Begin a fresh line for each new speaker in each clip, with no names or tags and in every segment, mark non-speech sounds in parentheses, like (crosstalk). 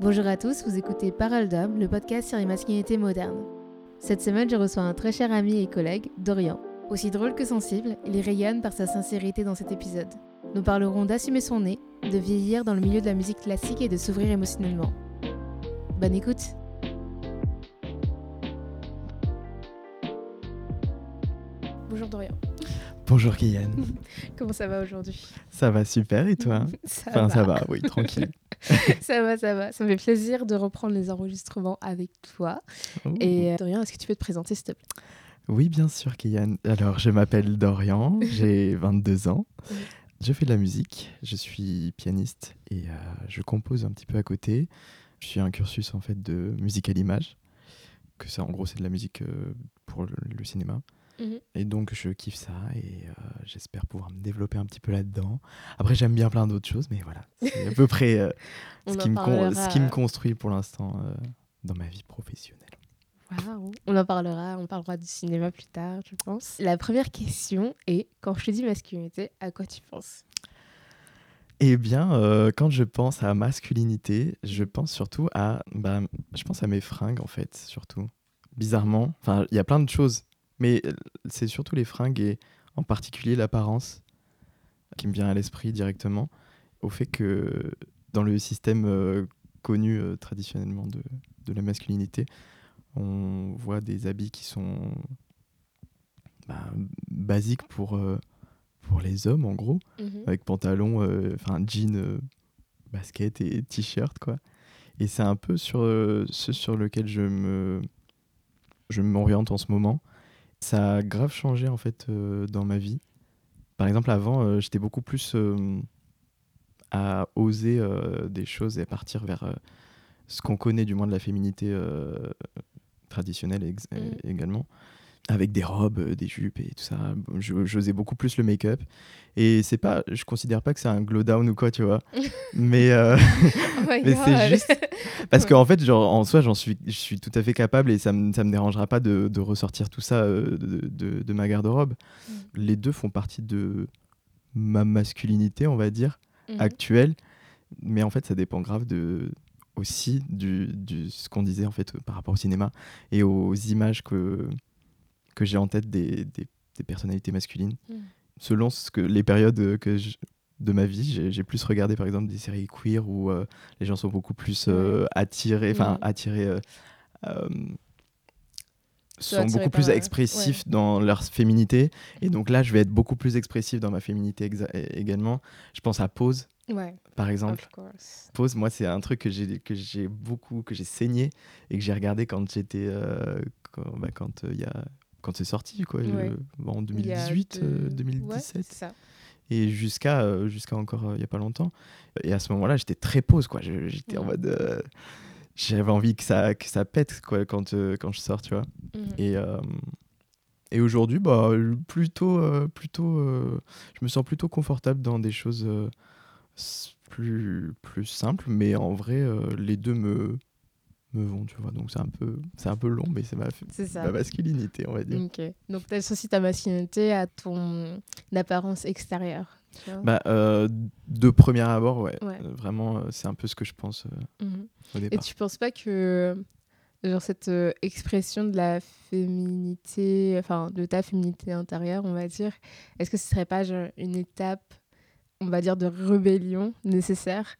Bonjour à tous, vous écoutez Parole d'homme, le podcast sur les masculinités modernes. Cette semaine, je reçois un très cher ami et collègue, Dorian. Aussi drôle que sensible, il rayonne par sa sincérité dans cet épisode. Nous parlerons d'assumer son nez, de vieillir dans le milieu de la musique classique et de s'ouvrir émotionnellement. Bonne écoute Bonjour Dorian.
Bonjour Kylian. (laughs)
Comment ça va aujourd'hui?
Ça va super et toi? (laughs)
Ça
Enfin
va.
ça va, oui, tranquille. (laughs) (laughs)
ça va, ça va. Ça me fait plaisir de reprendre les enregistrements avec toi.
Oh.
Et euh, Dorian, est-ce que tu peux te présenter s'il te plaît?
Oui, bien sûr Kylian. Alors je m'appelle Dorian, (laughs) j'ai 22 ans.
Oui.
Je fais de la musique, je suis pianiste et euh, je compose un petit peu à côté. Je suis un cursus en fait de musique à l'image, que ça en gros c'est de la musique euh, pour le, le cinéma.
Mhm.
Et donc je kiffe ça et euh, j'espère pouvoir me développer un petit peu là-dedans. Après j'aime bien plein d'autres choses, mais voilà, (laughs) c'est à peu près euh, ce, qui me con-
parlera,
ce qui me
euh,
construit pour l'instant euh, dans ma vie professionnelle.
Waouh. On en parlera, on parlera du cinéma plus tard, je pense. La première question est quand je te dis masculinité, à quoi tu penses?
Eh bien, euh, quand je pense à masculinité, je pense surtout à, bah, je pense à mes fringues en fait, surtout. Bizarrement, enfin, il y a plein de choses, mais euh, c'est surtout les fringues et en particulier l'apparence qui me vient à l'esprit directement, au fait que dans le système euh, connu euh, traditionnellement de, de la masculinité, on voit des habits qui sont bah, basiques pour, euh, pour les hommes en gros avec pantalon, enfin jean, basket et t-shirt quoi. Et c'est un peu sur ce sur lequel je me je m'oriente en ce moment. Ça a grave changé en fait euh, dans ma vie. Par exemple, avant, euh, j'étais beaucoup plus euh, à oser des choses et à partir vers ce qu'on connaît du moins de la féminité traditionnelle ex-
Mhm.
également avec des robes, euh, des jupes et tout ça. Je- J'osais beaucoup plus le make-up. Et c'est pas, je considère pas que c'est un glow down ou quoi, tu vois. (laughs) mais euh,
Oh (laughs)
Mais c'est juste- (laughs) parce qu'en fait, genre, en soi, j'en suis, je suis tout à fait capable et ça me, ça me dérangera pas de, de ressortir tout ça euh, de, de- de ma garde-robe.
Mm.
Les deux font partie de ma masculinité, on va dire,
Mhm.
actuelle. Mais en fait, ça dépend grave de aussi du, du ce qu'on disait en fait par rapport au cinéma et aux images que que j'ai en tête des, des, des personnalités masculines.
Mm.
selon ce que les périodes euh, que je- de ma vie j'ai plus regardé par exemple des séries queer où euh, les gens sont beaucoup plus euh, attirés enfin
Mm.
attirés euh,
Sont
beaucoup plus expressifs dans leur féminité. Et donc là je vais être beaucoup plus expressif dans ma féminité également. Je pense à Pose
Ouais,
par exemple. Pause, moi, c'est un truc que j'ai que j'ai beaucoup, que j'ai saigné et que j'ai regardé quand j'étais, quand, bah, il y a, quand c'est sorti, quoi,
Ouais.
en
Il y a
2018, euh,
deux- Ouais,
2017,
c'est ça.
et jusqu'à euh, jusqu'à encore euh, il y a pas longtemps. Et à ce moment-là, j'étais très pause, quoi. J'étais en mode, euh, j'avais envie que ça, que ça pète, quoi, quand euh, quand je sors, tu vois.
Mhm.
Et euh, et aujourd'hui, bah, plutôt, euh, plutôt, euh, je me sens plutôt confortable dans des choses euh, plus, plus simples, mais en vrai, euh, les deux me, me vont, tu vois. Donc c'est un peu, c'est un peu long, mais c'est ma, masculinité, on va dire.
Donc, tu associes ta masculinité à ton apparence extérieure. tu vois
Bah, euh, de premier abord, ouais.
Ouais.
Euh, Vraiment, euh, c'est un peu ce que je pense euh,
Mhm.
au
Et
départ.
tu penses pas que genre cette euh, expression de la féminité, enfin de ta féminité intérieure, on va dire, est-ce que ce serait pas genre, une étape, on va dire, de rébellion nécessaire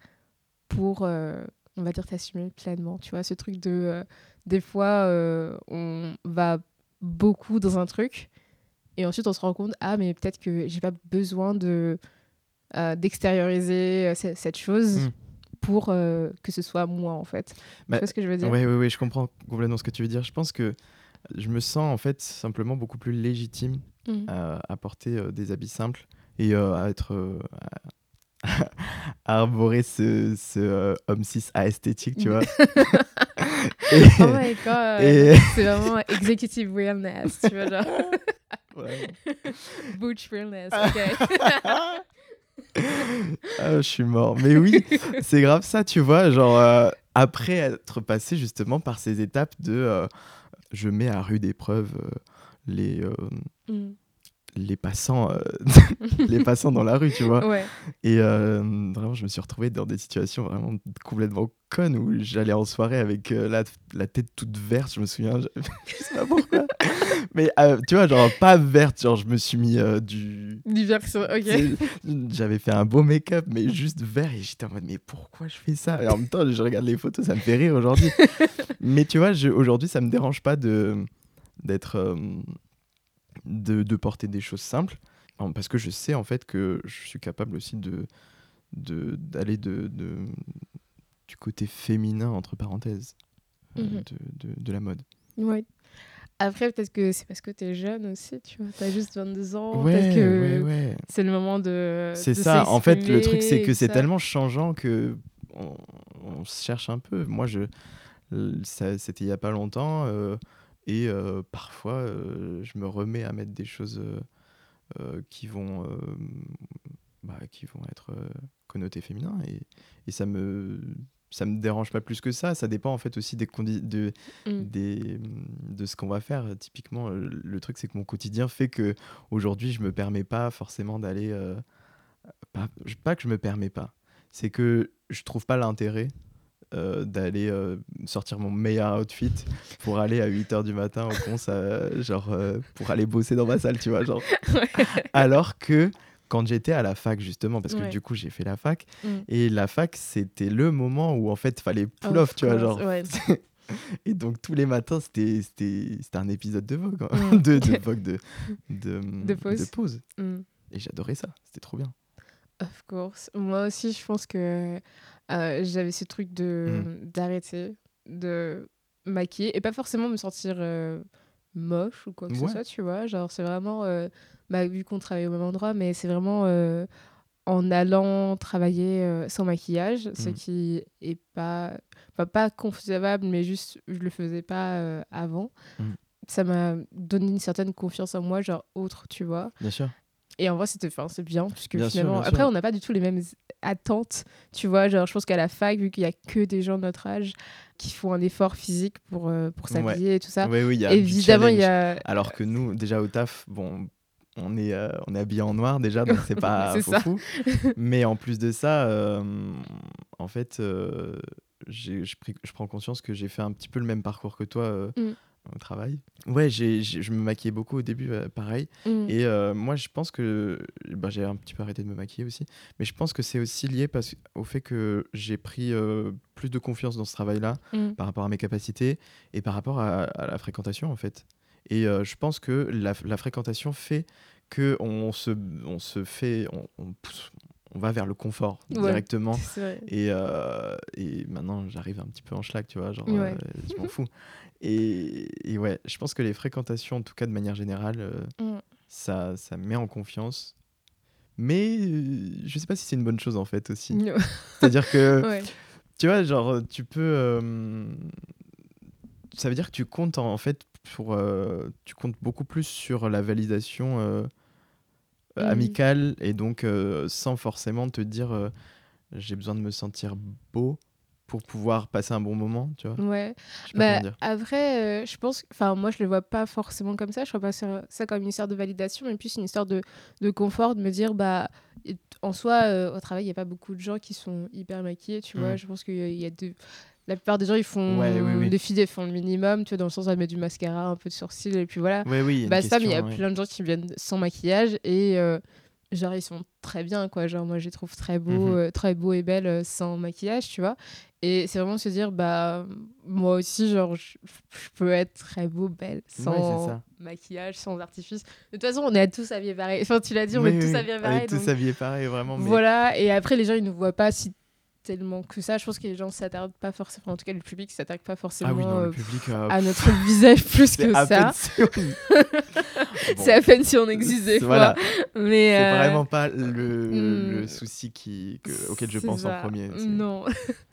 pour, on va dire, t'assumer pleinement Tu vois, ce truc de, euh, des fois, euh, on va beaucoup dans un truc et ensuite on se rend compte, ah mais peut-être que j'ai pas besoin de euh, d'extérioriser ce- cette chose
Mm.
pour que ce soit moi en fait.
Bah,
tu vois ce que je veux dire?
Ouais, ouais, ouais, je comprends complètement ce que tu veux dire. Je pense que je me sens en fait simplement beaucoup plus légitime
Mhm.
à, à porter euh, des habits simples et euh, à être euh, (laughs) arborer ce, ce euh, homme cis esthétique, tu vois. (laughs) et,
Oh my god,
Et- (laughs)
c'est vraiment executive realness, tu vois, genre
Ouais.
butch realness, ok.
Ah, je suis mort. Mais oui, c'est grave ça, tu vois. Genre, euh, après être passé justement par ces étapes de euh, je mets à rude épreuve les,
Mm.
Les passants, euh, (laughs) (laughs) les passants dans la rue, tu vois.
Ouais.
Et euh, vraiment, je me suis retrouvé dans des situations vraiment complètement connes où j'allais en soirée avec euh, la, la tête toute verte, je me souviens, je, (laughs) je sais pas pourquoi. Mais tu vois, genre pas verte, genre je me suis mis du.
Du verso, ok.
J'avais fait un beau make-up, mais juste vert, et j'étais en mode, mais pourquoi je fais ça? Et en même temps, je regarde les photos, ça me fait rire aujourd'hui. mais tu vois, aujourd'hui, ça me dérange pas de d'être. De, de porter des choses simples, parce que je sais en fait que je suis capable aussi de de- d'aller de, de- du côté féminin, entre parenthèses, euh,
Mhm.
de, la mode.
Ouais. Après, peut-être que c'est parce que t'es jeune aussi, tu vois. T'as juste 22 ans.
ouais,
peut-être que
ouais, ouais.
c'est le moment de.
C'est ça. En fait, le truc, c'est que c'est tellement changeant que on, on se cherche un peu. Moi, je, c'était il y a pas longtemps, euh, et euh, parfois, euh, je me remets à mettre des choses euh, qui vont, bah, qui vont être connotées féminins, et, et ça me, ça me dérange pas plus que ça. Ça dépend en fait aussi des de,
Mm.
des, de ce qu'on va faire. Typiquement, le truc, c'est que mon quotidien fait que aujourd'hui, je me permets pas forcément d'aller. euh, pas, pas que je me permets pas, c'est que je trouve pas l'intérêt euh, d'aller euh, sortir mon meilleur outfit pour aller à 8h du matin au cons, euh, genre euh, pour aller bosser dans ma salle, tu vois, genre. Alors que quand j'étais à la fac justement, parce que
Ouais.
du coup j'ai fait la fac,
Mm.
et la fac c'était le moment où en fait fallait pull
Of
off, tu vois, genre.
ouais. (laughs)
Et donc tous les matins, c'était un épisode de Vogue, hein.
Mm. (laughs)
de, de Vogue, de, de,
De pause.
pause.
Mm.
Et j'adorais ça, c'était trop bien.
Of course. Moi aussi, je pense que euh, j'avais ce truc de
Mm.
d'arrêter de maquiller et pas forcément me sentir euh, moche ou quoi que
Ouais.
ce soit, tu vois. Genre, c'est vraiment, euh, bah, vu qu'on travaille au même endroit, mais c'est vraiment en allant travailler sans maquillage, ce
Mm.
qui est pas, enfin, pas concevable, mais juste, je le faisais pas avant.
Mm.
Ça m'a donné une certaine confiance en moi, genre autre, tu vois.
Bien sûr.
Et en vrai, c'était enfin, c'est bien, puisque
Bien sûr,
finalement.
bien
Après,
sûr.
on n'a pas du tout les mêmes attentes, tu vois. Genre, je pense qu'à la fac, vu qu'il y a que des gens de notre âge qui font un effort physique pour, euh, pour
Ouais.
s'habiller et tout ça,
Oui, oui, il y a du
évidemment, il y a.
Alors que nous, déjà au taf, bon, on est, euh, on est habillé en noir déjà, donc c'est pas (laughs)
C'est
fou. Mais en plus de ça, euh, en fait, euh, je, prends conscience que j'ai fait un petit peu le même parcours que toi
Mm.
Au travail. Ouais, j'ai- j'ai- je me maquillais beaucoup au début, euh, pareil.
Mm.
Et euh, moi, je pense que bah, j'ai un petit peu arrêté de me maquiller aussi, mais je pense que c'est aussi lié parce, au fait que j'ai pris euh, plus de confiance dans ce travail-là
Mm.
par rapport à mes capacités et par rapport à, à la fréquentation en fait. Et je pense que la, la fréquentation fait que on se, on se fait, on, on pousse- on va vers le confort
Ouais.
directement. (laughs) Et, euh, et maintenant, j'arrive un petit peu en schlag, tu vois, genre,
Ouais.
euh, je m'en (laughs) fous. Et, et ouais, je pense que les fréquentations, en tout cas de manière générale, euh,
Mm.
ça, ça met en confiance. Mais je sais pas si c'est une bonne chose en fait aussi. (laughs) C'est-à-dire que,
ouais.
tu vois, genre, tu peux. ça veut dire que tu comptes en, en fait pour. tu comptes beaucoup plus sur la validation euh,
Mhm.
amicale et donc euh, sans forcément te dire euh, j'ai besoin de me sentir beau pour pouvoir passer un bon moment, tu vois.
Ouais. Bah, après, euh, je pense, enfin moi je le vois pas forcément comme ça. Je vois pas ça, comme une histoire de validation, mais plus une histoire de, de confort, de me dire bah en soi euh, au travail il y a pas beaucoup de gens qui sont hyper maquillés, tu vois.
Mm.
Je pense qu'il y a- y a de la plupart des gens ils font
Ouais, oui, oui.
les filles font le minimum, tu vois dans le sens elles mettent du mascara, un peu de sourcils et puis voilà.
Ouais, oui,
Bah ça, mais il y a
ouais.
plein de gens qui viennent sans maquillage et euh, genre ils sont très bien quoi. Genre moi je les trouve très beaux,
Mhm.
euh, très beaux et belles euh, sans maquillage, tu vois. Et c'est vraiment se dire bah moi aussi genre je, je peux être très beau, belle sans maquillage, sans artifice. De toute façon on est tous habillés pareil. Enfin tu l'as dit, on est tous habillés
on
pareil.
est tous habillés pareil, vraiment. mais-
Voilà. Et après les gens ils ne voient pas si tellement que ça. Je pense que les gens s'attardent pas forcément. En tout cas le public s'attaque pas forcément
Ah oui, non,
euh,
public. euh,
à notre visage (laughs) plus que ça.
peine si on- (laughs) Bon,
C'est à peine si on existe des
Voilà,
fois. Mais
c'est
euh,
vraiment pas le,
hmm,
le souci qui, que- auquel je pense
ça.
en premier.
Non.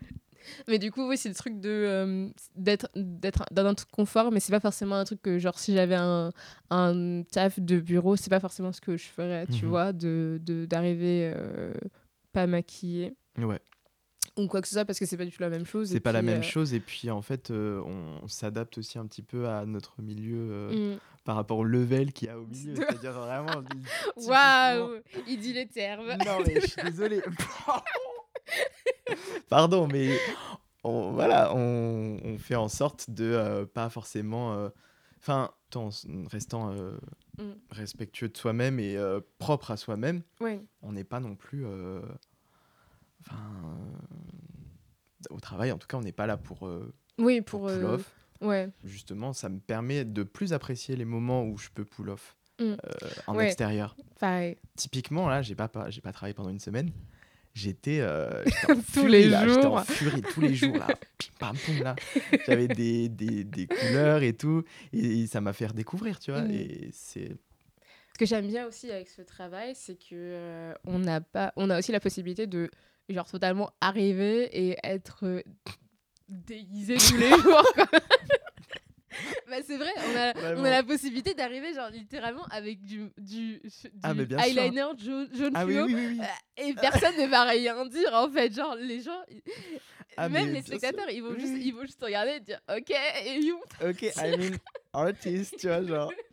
(laughs) mais du coup, oui, c'est le truc de d'être d'être dans un truc confort, mais c'est pas forcément un truc que genre si j'avais un, un taf de bureau, c'est pas forcément ce que je ferais, tu
Mhm.
vois, de d'arriver pas maquillée
Ouais,
ou quoi que ce soit parce que c'est pas du tout la même chose.
c'est pas la même
euh,
chose. Et puis en fait, euh, on, on s'adapte aussi un petit peu à notre milieu euh,
mm,
par rapport au level qu'il y a au milieu. (laughs) C'est-à-dire vraiment.
Waouh Il dit les termes.
Non, (laughs) mais je suis désolé. (laughs) Pardon, mais on, voilà, on, on fait en sorte de pas forcément. Enfin, en restant
Mm.
respectueux de soi-même et propre à soi-même, on n'est pas non plus. Euh, Enfin. au travail, en tout cas, on n'est pas là pour. euh,
Oui,
pour
pour.
pull
euh,
off.
Ouais.
Justement, ça me permet de plus apprécier les moments où je peux pull off
Mm.
euh, en
Ouais.
extérieur.
Pareil.
Typiquement, là, j'ai pas, pas- j'ai pas travaillé pendant une semaine. J'étais euh, (laughs)
Tous
furie,
les
là, J'étais en
jours.
furie tous les jours là. (laughs) Pam. J'avais des, des, des couleurs et tout. Et, ça m'a fait redécouvrir, tu vois.
Mm.
Et c'est.
Ce que j'aime bien aussi avec ce travail, c'est que euh, on n'a pas, on a aussi la possibilité de genre totalement arriver et être euh, déguisé tous les (laughs) jours. (laughs) bah c'est vrai, on a,
Vraiment.
on a la possibilité d'arriver genre littéralement avec du, du, du
Ah,
eyeliner jaune, jaune
Ah
fluo.
oui, oui. oui.
euh, Et personne ne va rien dire en fait, genre les gens,
Ah,
même les spectateurs, ils vont juste, ils vont juste regarder et dire ok et you.
Ok, I mean, artist, tu vois, genre. (laughs)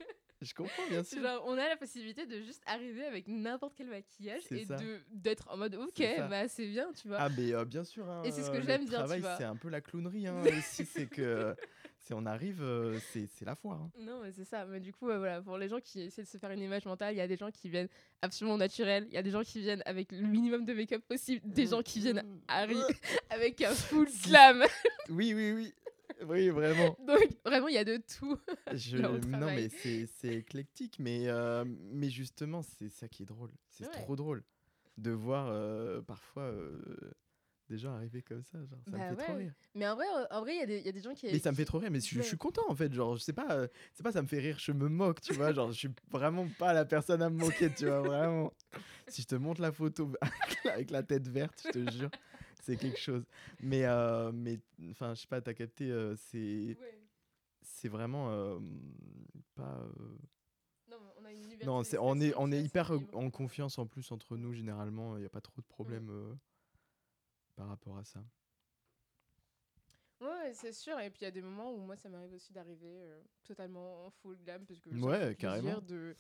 Je comprends, bien sûr.
Genre, on a la possibilité de juste arriver avec n'importe quel maquillage et d'être en mode ok bah c'est bien tu vois.
Ah, mais euh, bien sûr. hein,
Et c'est ce que
euh,
j'aime
le
dire,
travail,
vois.
c'est un peu la clownerie hein, (laughs) aussi. C'est que. C'est on arrive, euh, c'est c'est la foire. hein.
Non mais c'est ça. Mais du coup euh, voilà pour les gens qui essaient de se faire une image mentale, il y a des gens qui viennent absolument naturels, il y a des gens qui viennent avec le minimum de make-up possible, des gens qui viennent Harry (laughs) avec un full glam.
Oui, oui, oui. Oui, vraiment. (laughs)
Donc vraiment il y a de tout. (laughs)
Je... Non, mais c'est éclectique, mais, euh, mais justement, c'est ça qui est drôle. C'est
Ouais.
trop drôle de voir euh, parfois euh, des gens arriver comme ça. Genre, ça
Bah
me fait trop rire.
Mais en vrai en vrai il y a des- il y, a des gens qui.
Mais ça me fait trop rire, mais je, je suis content en fait. Genre, je sais pas, euh, c'est pas ça me fait rire, je me moque, tu vois. Genre, je suis vraiment pas la personne à me moquer, tu vois, vraiment. (laughs) Si je te montre la photo avec la tête verte, je te jure, c'est quelque chose. Mais, euh, mais enfin, je sais pas, t'as capté, euh, c'est
Ouais.
c'est vraiment euh, pas. euh,
Non, on a une
Non, c'est on est on est hyper en confiance en plus entre nous généralement. Il n'y a pas trop de problèmes par rapport à ça.
Ouais, c'est sûr. Et puis il y a des moments où moi, ça m'arrive aussi d'arriver totalement en full glam parce que
Ouais, carrément.
de.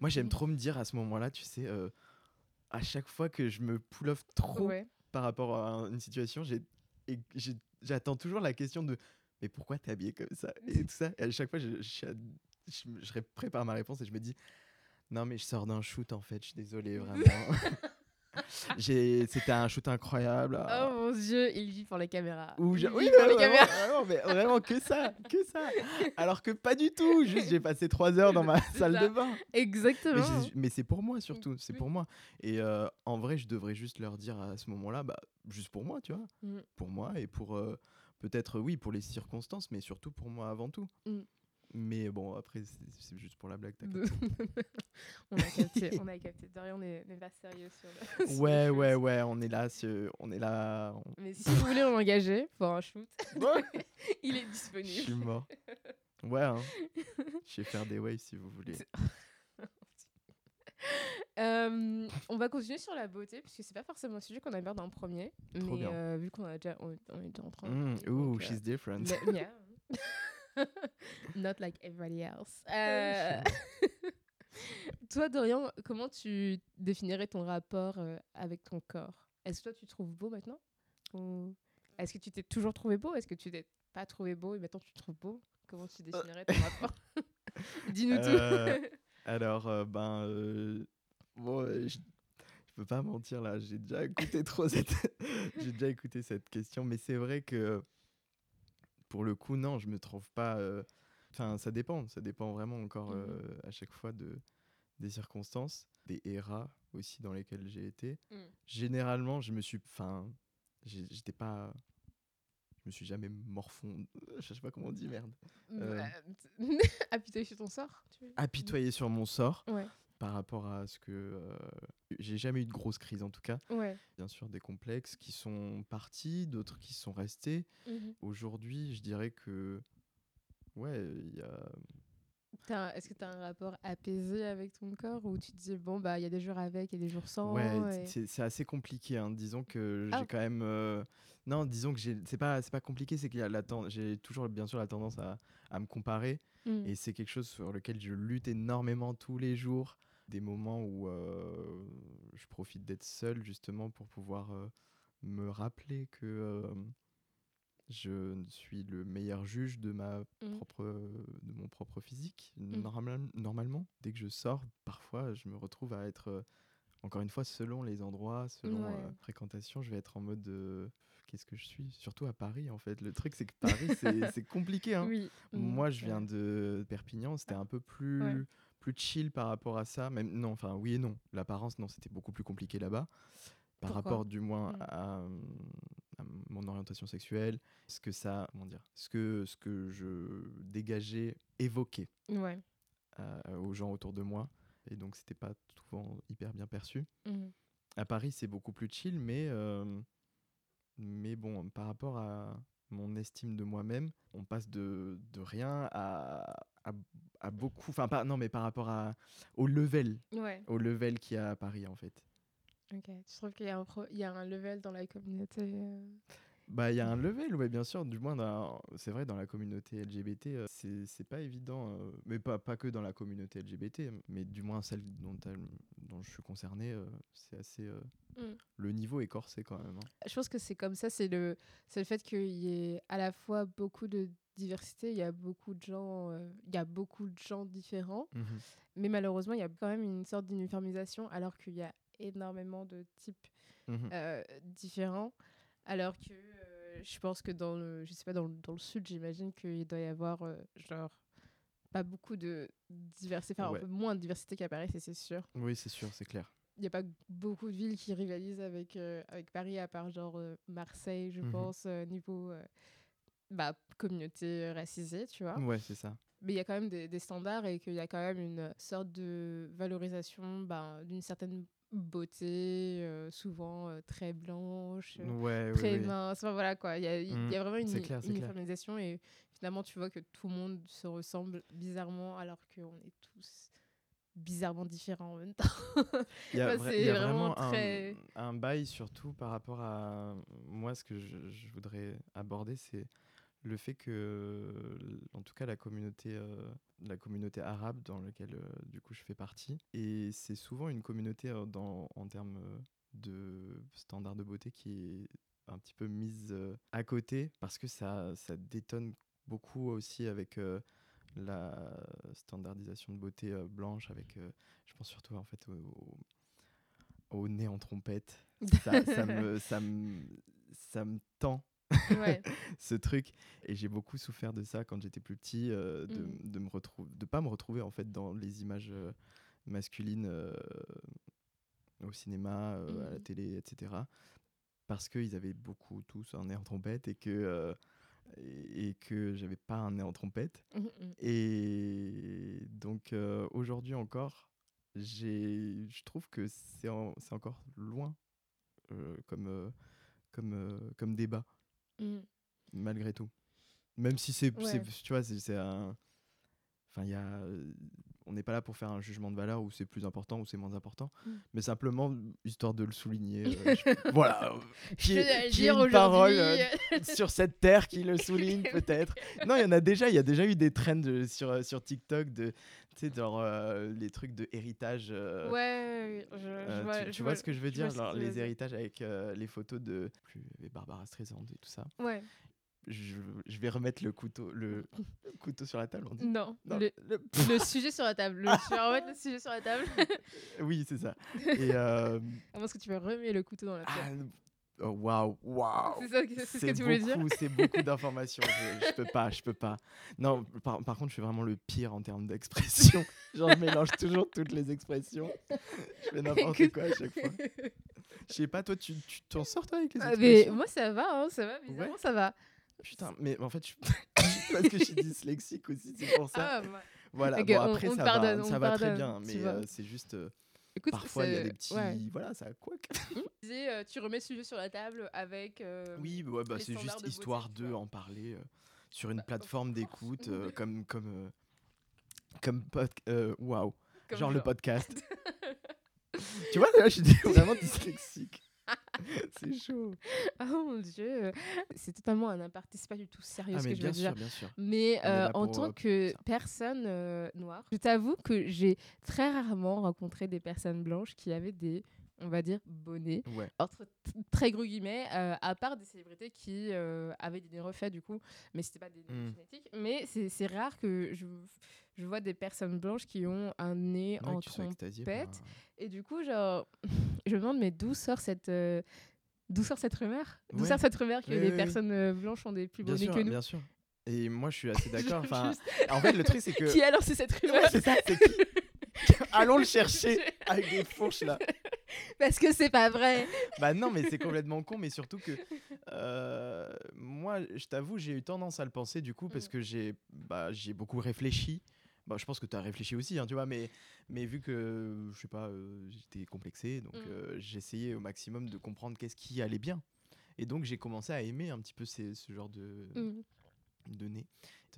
Moi, j'aime trop me dire à ce moment-là, tu sais, à chaque fois que je me pull off trop
Ouais.
Par rapport à un- une situation, j'attends toujours la question de mais pourquoi t'es habillé comme ça et tout ça. Et à chaque fois, je, je, je prépare ma réponse et je me dis non mais je sors d'un shoot en fait. Je suis désolé vraiment. (laughs) (laughs) C'était un shoot incroyable.
Oh mon dieu, il vit pour les caméras.
Ou
Il vit
Oui,
pour
ouais,
les
vraiment,
caméras.
vraiment, mais vraiment que ça, que ça. Alors que pas du tout. Juste, j'ai passé trois heures dans ma salle
ça.
de bain.
Exactement.
Mais, c'est pour moi surtout, c'est pour moi. Et euh, en vrai, je devrais juste leur dire à ce moment-là, bah, juste pour moi, tu vois,
Mm.
pour moi et pour euh, peut-être oui pour les circonstances, mais surtout pour moi avant tout.
Mm.
Mais bon, après, c'est juste pour la blague.
De- (laughs) on a capté, on a (laughs) capté. Dorian n'est pas sérieux sur le. (laughs) sur
Ouais,
le
ouais, ouais, on est là, on est là. on-
Mais si vous voulez l'engager pour un shoot, (laughs) il est
je suis
disponible.
mort. Ouais, hein. je vais faire des waves si vous voulez.
Euh, on va continuer sur la beauté, puisque c'est pas forcément un sujet qu'on aborde en premier.
Trop
mais euh, vu qu'on a déjà, on, on est déjà en train.
Mm, ooh, she's different.
Yeah. Not like everybody else. Euh, Toi, Dorian, comment tu définirais ton rapport euh, avec ton corps? Est-ce que toi, tu te trouves beau maintenant? Ou est-ce que tu t'es toujours trouvé beau? Est-ce que tu t'es pas trouvé beau et maintenant tu te trouves beau? Comment tu définirais ton rapport? (laughs) Dis-nous
Euh,
tout.
Alors, euh, ben, euh, bon, euh, je, je peux pas mentir là, j'ai déjà écouté (laughs) trop cette, j'ai déjà écouté cette question, mais c'est vrai que pour le coup, non, je me trouve pas. Enfin, ça dépend, ça dépend vraiment encore
Mhm.
euh, à chaque fois de des circonstances, des eras aussi dans lesquelles j'ai été.
Mm.
Généralement, je me suis, enfin, j'étais pas, je me suis jamais morfond, (laughs) je sais pas comment on dit merde, euh. (laughs)
Sur ton sort tu
apitoyé sur mon sort.
Ouais,
par rapport à ce que euh, j'ai jamais eu de grosse crise en tout cas.
ouais.
Bien sûr des complexes qui sont partis, d'autres qui sont restés.
Mhm.
Aujourd'hui, je dirais que ouais, il y a
Est-ce que tu as un rapport apaisé avec ton corps ou tu te dis, bon, bah, il y a des jours avec et des jours sans
Ouais,
et-
c'est assez compliqué. hein. Disons que
Ah.
j'ai quand même. euh, Non, disons que c'est pas, pas compliqué, c'est ten- j'ai toujours bien sûr la tendance à, à me comparer.
Mm.
Et c'est quelque chose sur lequel je lutte énormément tous les jours. Des moments où euh, je profite d'être seul justement pour pouvoir euh, me rappeler que je suis le meilleur juge de, ma
Mm.
propre, de mon propre physique. Normal- normalement, dès que je sors, parfois je me retrouve à être, euh, encore une fois, selon les endroits, selon
Ouais.
euh, fréquentation, je vais être en mode de qu'est-ce que je suis? Surtout à Paris en fait. Le truc c'est que Paris c'est (laughs) compliqué. hein.
Oui.
Moi, je viens de Perpignan, c'était un peu plus,
Ouais.
plus chill par rapport à ça. Même non, enfin oui et non. L'apparence, non, c'était beaucoup plus compliqué là-bas. Par
Pourquoi?
rapport, du moins, à, à mon orientation sexuelle, ce que ça, comment dire, ce que, ce que je dégageais, évoquais
Ouais.
euh, aux gens autour de moi. Et donc, c'était pas souvent hyper bien perçu.
Mm.
À Paris, c'est beaucoup plus chill, mais, euh, mais bon, par rapport à mon estime de moi-même, on passe de, de rien à, à, à beaucoup. Enfin, pas, non, mais par rapport à, au level,
Ouais.
au level qu'il y a à Paris, en fait.
Ok. Tu trouves qu'il y, a un pro- il y a un level dans la communauté euh,
Bah, il y a un level, ouais, bien sûr. Du moins, dans- c'est vrai, dans la communauté LGBT, euh, c'est c'est pas évident. euh, mais pas, pas que dans la communauté LGBT, mais du moins celle dont, elle- dont je suis concerné, euh, c'est assez. euh,
Mm.
Le niveau est corsé quand même. hein.
Je pense que c'est comme ça, c'est le, c'est le fait qu'il y ait à la fois beaucoup de diversité, il y a beaucoup de gens, euh, il y a beaucoup de gens différents, mais malheureusement, il y a quand même une sorte d'uniformisation alors qu'il y a énormément de types
Mhm.
euh, différents. Alors que euh, je pense que dans le, je sais pas, dans le, dans le sud, j'imagine qu'il doit y avoir euh, genre pas beaucoup de diversité, enfin
Ouais.
un peu moins de diversité qu'à Paris, c'est sûr.
Oui, c'est sûr, c'est clair.
Il n'y a pas beaucoup de villes qui rivalisent avec, avec Paris, à part genre Marseille, je
Mhm.
pense, niveau bah, communauté racisée, tu vois.
Ouais, c'est ça.
Mais il y a quand même des, des standards et qu'il y a quand même une sorte de valorisation bah, d'une certaine beauté, euh, souvent euh, très blanche, euh,
Ouais,
très mince. Enfin, voilà quoi. Il y a, il y a
Mm,
vraiment une
clair,
uniformisation et finalement, tu vois que tout le monde se ressemble bizarrement alors qu'on est tous bizarrement différents en même (laughs) temps.
Il y a,
Enfin,
vra-
c'est
il y a
vraiment
vraiment,
très-
un, un bail, surtout par rapport à moi, ce que je, je voudrais aborder, c'est le fait que, en tout cas, la communauté, euh, la communauté arabe dans laquelle, euh, du coup, je fais partie, et c'est souvent une communauté euh, dans, en termes euh, de standards de beauté qui est un petit peu mise euh, à côté parce que ça, ça détonne beaucoup aussi avec euh, la standardisation de beauté euh, blanche avec euh, je pense surtout en fait au, au- nez en trompette. Ça me ça me ça me tend (laughs)
ouais. (laughs)
ce truc et j'ai beaucoup souffert de ça quand j'étais plus petit euh, de,
Mhm.
de me retrouver de pas me retrouver en fait dans les images euh, masculines euh, au cinéma à la
Mhm.
télé etc parce qu'ils avaient beaucoup tous un nez en trompette et que et, que j'avais pas un nez en trompette
Mm, mm.
et donc euh, aujourd'hui encore, j'ai, je trouve que c'est, en- encore loin euh, comme, euh, comme, comme débat,
Mm.
malgré tout. Même si c'est,
Ouais.
tu vois, c'est, c'est un... Enfin, il y a, euh, on n'est pas là pour faire un jugement de valeur où c'est plus important ou c'est moins important,
Mm.
mais simplement histoire de le souligner. euh, (laughs) je- voilà, euh, qui,
dire
une parole euh, (laughs) sur cette terre qui le souligne peut-être. Non, il y en a déjà, il y a déjà eu des trends de- sur, euh, sur TikTok de, tu sais, genre euh, les trucs de héritage. euh,
ouais, je, je
euh,
vois,
tu, tu
je
vois ce que je veux dire, genre
veux
les héritages avec euh, les photos de plus Barbara Streisand et tout ça.
Ouais,
Je, je vais remettre le couteau, le (laughs) couteau sur la table. On dit.
non.
Non,
le,
le-
le (laughs) sujet sur la table. Le, tu vas remettre le sujet sur la table. (laughs)
Oui, c'est ça. Et euh,
À moins que tu veux remettre le couteau dans la
ah,
table.
oh, waouh, waouh.
C'est ça c'est ce que tu voulais dire?
beaucoup, C'est beaucoup d'informations. je, je peux pas, je peux pas. Non, par, par contre, je suis vraiment le pire en termes d'expression. Genre, je mélange toujours toutes les expressions. Je fais n'importe quoi à chaque fois. Je sais pas, toi, tu t'en sors toi avec les
Ah, mais
expressions?
moi, ça va, hein, ça va, bizarrement,
Ouais.
ça va.
Putain, mais en fait, je... (laughs) parce que je suis dyslexique aussi, c'est pour ça.
Ah, ouais.
voilà, bon,
on-
après,
on
ça,
pardonne,
va,
on
ça va très
pardonne,
bien, mais euh, c'est juste. euh,
Écoute,
parfois, il y a des petits.
ouais.
Voilà, ça quoi. (laughs)
Euh, tu remets le sujet sur la table avec. euh,
Oui, ouais, bah, c'est juste
de
histoire de en parler sur une
Bah,
plateforme d'écoute, (laughs) comme, comme, Comme Waouh.
Comme
Genre le
genre.
podcast. tu vois, là, je suis vraiment dyslexique. (laughs) C'est chaud.
Oh mon dieu, c'est totalement un aparté, c'est pas du tout sérieux
Ah,
ce que je veux dire.
sûr, bien sûr.
Mais euh, en tant
euh,
que
ça.
personne euh, noire, je t'avoue que j'ai très rarement rencontré des personnes blanches qui avaient des, on va dire, bonnets,
Ouais.
entre très gros guillemets, à part des célébrités qui avaient des refaits du coup, mais c'était pas des nez
Mm.
génétiques. Mais c'est rare que je, je vois des personnes blanches qui ont un nez
Ouais,
en
par
trompette. Et du coup, genre, (laughs) je me demande, mais d'où sort cette. euh, D'où sort cette rumeur? D'où sort cette rumeur que les
oui,
personnes euh, blanches ont des plus beaux nez que nous?
bien sûr. Et moi, je suis assez (laughs) d'accord. Enfin, en fait, le truc, c'est que. (laughs)
Qui a lancé cette rumeur?
Ouais, c'est ça, c'est qui? Allons le chercher avec des fourches là.
Parce que c'est pas vrai.
Bah non, mais c'est complètement con, mais surtout que euh, moi, je t'avoue, j'ai eu tendance à le penser du coup parce
Mm.
que j'ai bah, beaucoup réfléchi. Bah, je pense que tu as réfléchi aussi, hein, tu vois, mais, mais vu que, je sais pas, euh, j'étais complexé, donc
Mm.
euh, j'essayais au maximum de comprendre qu'est-ce qui allait bien. Et donc j'ai commencé à aimer un petit peu ces- ce genre de,
Mm.
de nez.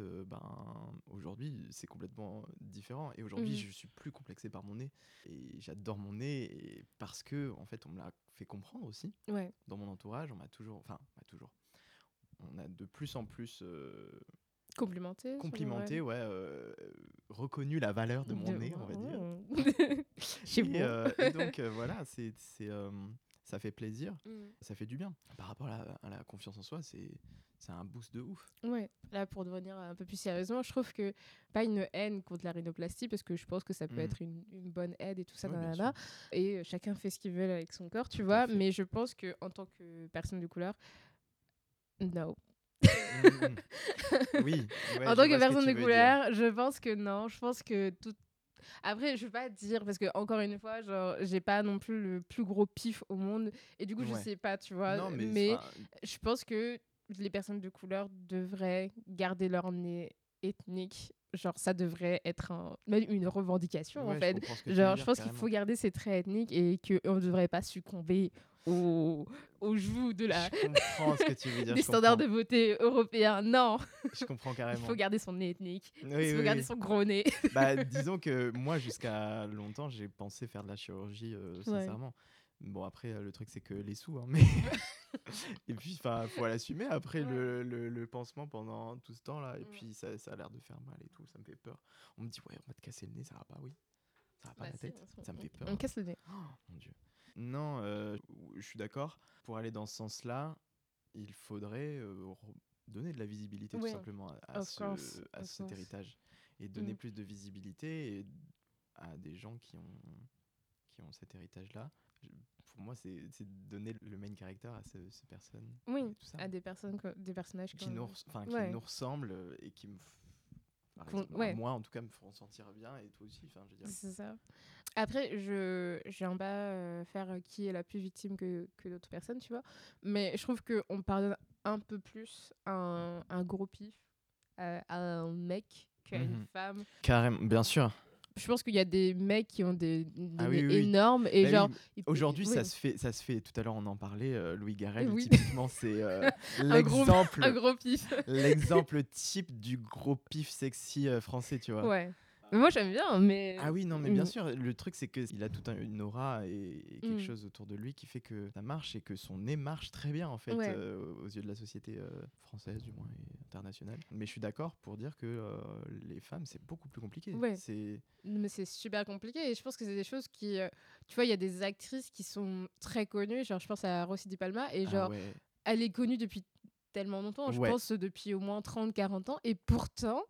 Euh, ben, aujourd'hui, c'est complètement différent. Et aujourd'hui,
Mhm.
je suis plus complexé par mon nez. Et j'adore mon nez et parce que, en fait, on me l'a fait comprendre aussi
Ouais.
dans mon entourage. On m'a toujours, enfin, toujours. On a de plus en plus euh,
Complimenté.
complimenté, ouais, euh, reconnu la valeur de mon nez, on va dire. (laughs) Et, euh, et donc (laughs) euh, voilà, c'est, c'est, ça fait plaisir,
Mm.
ça fait du bien. Par rapport à la, à la confiance en soi, c'est, c'est un boost de ouf.
Ouais, là pour devenir un peu plus sérieusement, je trouve que pas une haine contre la rhinoplastie parce que je pense que ça peut
Mhm.
être une, une bonne aide et tout ça, nanana. et chacun fait ce qu'il veut avec son corps, tu
Tout
vois. Mais je pense que en tant que personne de couleur, no.
Mm. oui. ouais,
en
je
tant que personne de
dire.
couleur, je pense que non. Je pense que tout. Après, je veux pas dire parce que encore une fois, genre, j'ai pas non plus le plus gros pif au monde et du coup, je
Ouais.
sais pas, tu vois.
Non, mais,
je pense que les personnes de couleur devraient garder leur nez ethnique. Genre, ça devrait être un, même une revendication,
ouais,
en fait. Genre, je pense qu'il faut garder ces traits ethniques et qu'on ne devrait pas succomber aux, aux joues de la,
Je comprends ce que tu veux (laughs) dire.
des standards de beauté européens. Non,
Je comprends (laughs)
il
carrément.
faut garder son nez ethnique.
Oui,
il faut
oui,
garder
oui.
son gros nez. (laughs)
Bah, disons que moi, jusqu'à longtemps, j'ai pensé faire de la chirurgie, euh, sincèrement. Bon, après, euh, le truc, c'est que les sous, hein, mais. et puis, enfin, faut l'assumer après le, le, le pansement pendant tout ce temps-là. Et
Mm.
puis, ça, ça a l'air de faire mal et tout, ça me fait peur. On me dit, ouais, on va te casser le nez, ça va pas, oui. Ça va pas
Bah,
la tête, ça me fait peur.
On casse le nez.
Oh, mon Dieu. Non, euh, je suis d'accord. Pour aller dans ce sens-là, il faudrait euh, donner de la visibilité
Ouais,
tout simplement à, ce- cet
course.
héritage et donner
Mm.
plus de visibilité et à des gens qui ont, qui ont cet héritage-là. Pour moi, c'est donner le main character à ce- ces personnes.
Oui,
et tout ça.
à des, personnes, des personnages
qui,
comme-
nous, qui
Ouais.
nous ressemblent et qui me.
Ouais.
Moi, en tout cas, me feront sentir bien et toi aussi. Enfin, je veux dire.
C'est ça. Après, je j'aime pas euh, faire euh, qui est la plus victime que, que d'autres personnes, tu vois. Mais je trouve qu'on pardonne un peu plus un, un gros pif euh, à un mec qu'à une
Mhm.
femme.
Carrément, bien sûr.
Je pense qu'il y a des mecs qui ont des, des
Ah oui,
énormes et
Bah
genre.
oui, Aujourd'hui, ça se fait, ça se fait. Tout à l'heure, on en parlait. euh, Louis Garrel, typiquement, c'est euh, (laughs)
gros- gros pif.
l'exemple type du gros pif sexy euh, français, tu vois.
ouais. Mais moi, j'aime bien, mais.
Ah oui, non, mais bien
Mm.
sûr. Le truc, c'est qu'il a toute un- une aura et, et quelque
Mm.
chose autour de lui qui fait que ça marche et que son nez marche très bien, en fait,
Ouais.
euh, aux yeux de la société euh, française, du moins, et internationale. Mais je suis d'accord pour dire que euh, les femmes, c'est beaucoup plus compliqué.
Ouais.
C'est
Mais c'est super compliqué et je pense que c'est des choses qui. tu vois, il y a des actrices qui sont très connues. Genre, je pense à Rossi Di Palma et
Ah
genre,
ouais.
elle est connue depuis tellement longtemps. Je pense depuis au moins 30-40 ans. Et pourtant,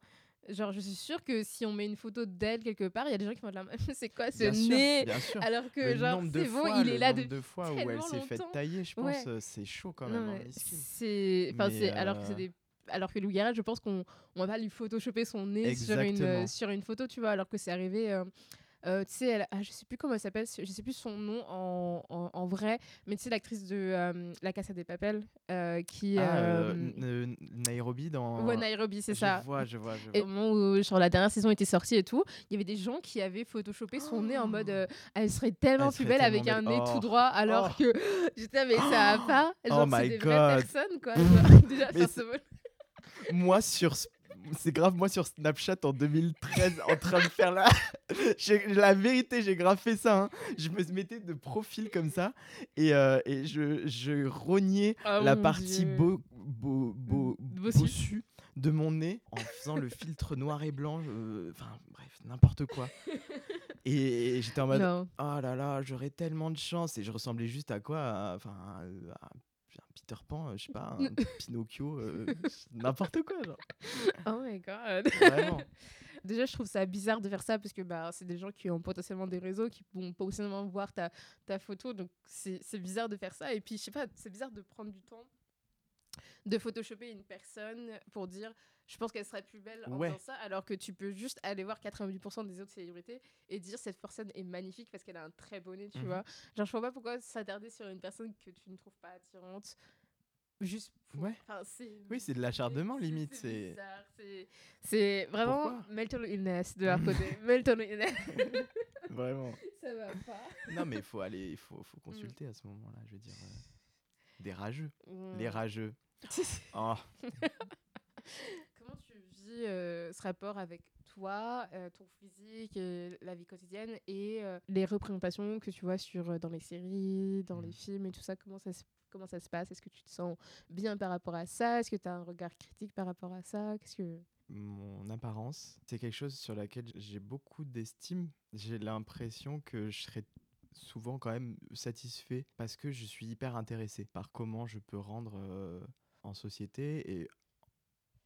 genre, je suis sûre que si on met une photo d'elle quelque part, il y a des gens qui vont être là. (laughs) C'est quoi ce
Bien
nez
bien sûr.
Alors que,
le
genre, c'est bon, il est là depuis.
de fois où elle s'est fait
longtemps.
tailler, je pense,
Ouais.
euh, c'est chaud quand même, hein,
c'est. Enfin. Alors que
euh,
c'est des. Alors que Lou Garrel, je pense qu'on on va pas lui photoshopper son nez sur une, euh, sur une photo, tu vois, alors que c'est arrivé. euh, euh, tu sais, elle- ah, je sais plus comment elle s'appelle, je sais plus son nom en, en, en vrai, mais tu sais, l'actrice de euh, La Casa des Papel, euh, qui.
Ah,
euh,
euh, Nairobi dans.
ouais, Nairobi, c'est ça.
vois, je vois, je
Et
vois.
au moment où genre, la dernière saison était sortie et tout, il y avait des gens qui avaient photoshopé son nez en mode euh, elle serait tellement
Elle
plus belle avec un nez
Oh.
tout droit, alors
Oh.
que (laughs) j'étais mais ça va (gasps) pas.
Oh
Genre,
my
c'est des
God.
vraies personnes quoi. Genre, (laughs) (laughs) déjà,
Mais. Moi, sur. Ce- c'est grave moi sur Snapchat en 2013 en train de faire la. (laughs) la vérité, j'ai grave fait ça. Hein. Je me mettais de profil comme ça et, euh, et je, je rognais
Oh
la partie
Dieu.
beau, beau, beau,
Bossu.
bossu de mon nez en faisant le filtre noir et blanc. Enfin, bref, n'importe quoi. Et, (laughs) et j'étais en mode.
Non.
Oh là là, j'aurais tellement de chance. Et je ressemblais juste à quoi? Enfin, à, à un Peter Pan, euh, je sais pas, un (laughs) Pinocchio, euh, n'importe quoi, genre. (laughs)
Oh my god.
Vraiment. (laughs)
Déjà, je trouve ça bizarre de faire ça parce que bah, c'est des gens qui ont potentiellement des réseaux qui vont potentiellement voir ta, ta photo. Donc, c'est c'est bizarre de faire ça. Et puis, je sais pas, c'est bizarre de prendre du temps de photoshopper une personne pour dire je pense qu'elle serait plus belle en
Ouais.
faisant ça alors que tu peux juste aller voir 90% des autres célébrités et dire cette personne est magnifique parce qu'elle a un très beau nez tu
Mhm.
vois genre je vois pas pourquoi s'attarder sur une personne que tu ne trouves pas attirante juste pour...
Ouais.
enfin, c'est
Oui, c'est de l'acharnement, limite.
c'est
C'est
bizarre, c'est c'est vraiment
Pourquoi
mental illness de leur côté (laughs) mental illness
vraiment. (laughs)
ça va pas
Non, mais il faut aller, il faut, faut consulter à ce moment-là, je veux dire. euh, des rageux.
Mm.
Les rageux. (laughs) Oh,
Comment tu vis euh, ce rapport avec toi, euh, ton physique, et la vie quotidienne et euh, les représentations que tu vois sur, dans les séries, dans les
Mhm.
films et tout ça? Comment ça se, comment ça se passe? Est-ce que tu te sens bien par rapport à ça? Est-ce que tu as un regard critique par rapport à ça? Qu'est-ce que...
mon apparence, c'est quelque chose sur laquelle j'ai beaucoup d'estime. J'ai l'impression que je serais souvent quand même satisfait parce que je suis hyper intéressé par comment je peux rendre euh, en société et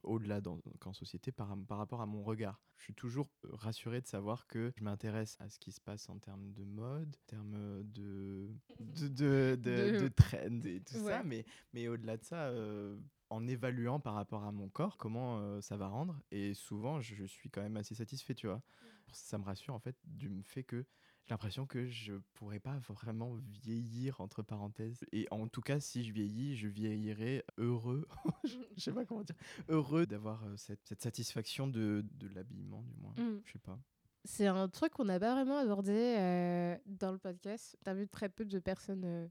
au-delà qu'en société par, par rapport à mon regard. Je suis toujours euh, rassuré de savoir que je m'intéresse à ce qui se passe en termes de mode, en termes de, de, de, (laughs) de,
De-
de trend et tout
Ouais.
ça, mais, mais au-delà de ça, euh, en évaluant par rapport à mon corps comment euh, ça va rendre. Et souvent, je, je suis quand même assez satisfait, tu vois. Ça me rassure en fait du fait que j'ai l'impression que je pourrais pas vraiment vieillir entre parenthèses. Et en tout cas, si je vieillis, je vieillirai heureux. (laughs) je (laughs) sais pas comment dire. Heureux d'avoir cette, cette satisfaction de, de l'habillement, du moins.
Mm.
Je sais pas.
C'est un truc qu'on n'a pas vraiment abordé euh, dans le podcast. Tu as vu très peu de personnes euh,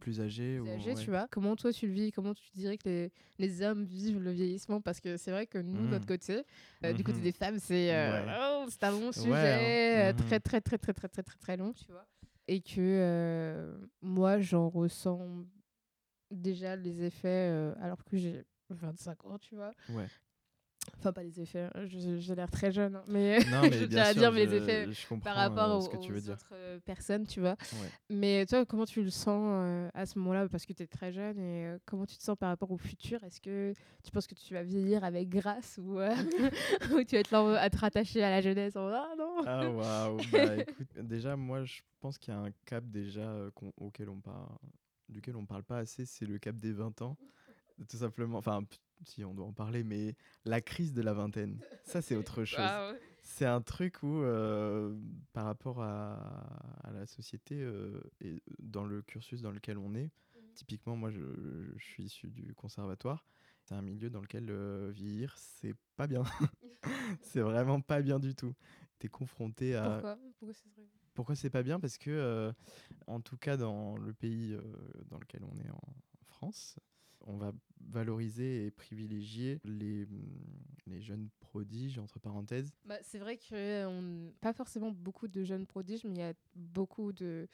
Plus âgé
plus tu vois. Comment toi tu le vis? Comment tu dirais que les, les hommes vivent le vieillissement? Parce que c'est vrai que nous, de notre côté, euh, du côté
Mhm.
des femmes, c'est euh,
Ouais.
oh, un long sujet,
hein.
euh,
Mhm.
très, très, très, très, très, très, très, très long, tu vois. Et que euh, moi, j'en ressens déjà les effets alors que j'ai 25 ans, tu vois. Enfin, pas les effets, hein, j'ai l'air très jeune, hein, mais,
Non, (laughs)
je tiens à dire mes effets par rapport
euh,
aux, autres euh, personnes, tu vois.
Ouais.
Mais toi, comment tu le sens euh, à ce moment-là Parce que tu es très jeune et comment tu te sens par rapport au futur? Est-ce que tu penses que tu vas vieillir avec grâce ou, euh, (laughs) ou tu vas être là à te rattacher à la jeunesse en Ah non?
Ah waouh (laughs) bah écoute déjà moi je pense qu'il y a un cap déjà qu'on- auquel on parle duquel on parle pas assez c'est le cap des 20 ans tout simplement enfin si on doit en parler mais la crise de la vingtaine ça c'est autre (laughs) chose. C'est un truc où euh, par rapport à, à la société euh, et dans le cursus dans lequel on est typiquement moi je, je suis issu du conservatoire c'est un milieu dans lequel euh, vieillir c'est pas bien. (laughs) (laughs) C'est vraiment pas bien du tout. T'es confronté à
Pourquoi? Pourquoi ce serait...
pourquoi c'est pas bien? Parce que, euh, en tout cas, dans le pays dans lequel on est en France, on va valoriser et privilégier les, hum, les jeunes prodiges, entre parenthèses.
bah, C'est vrai que on... pas forcément beaucoup de jeunes prodiges, mais il y a beaucoup de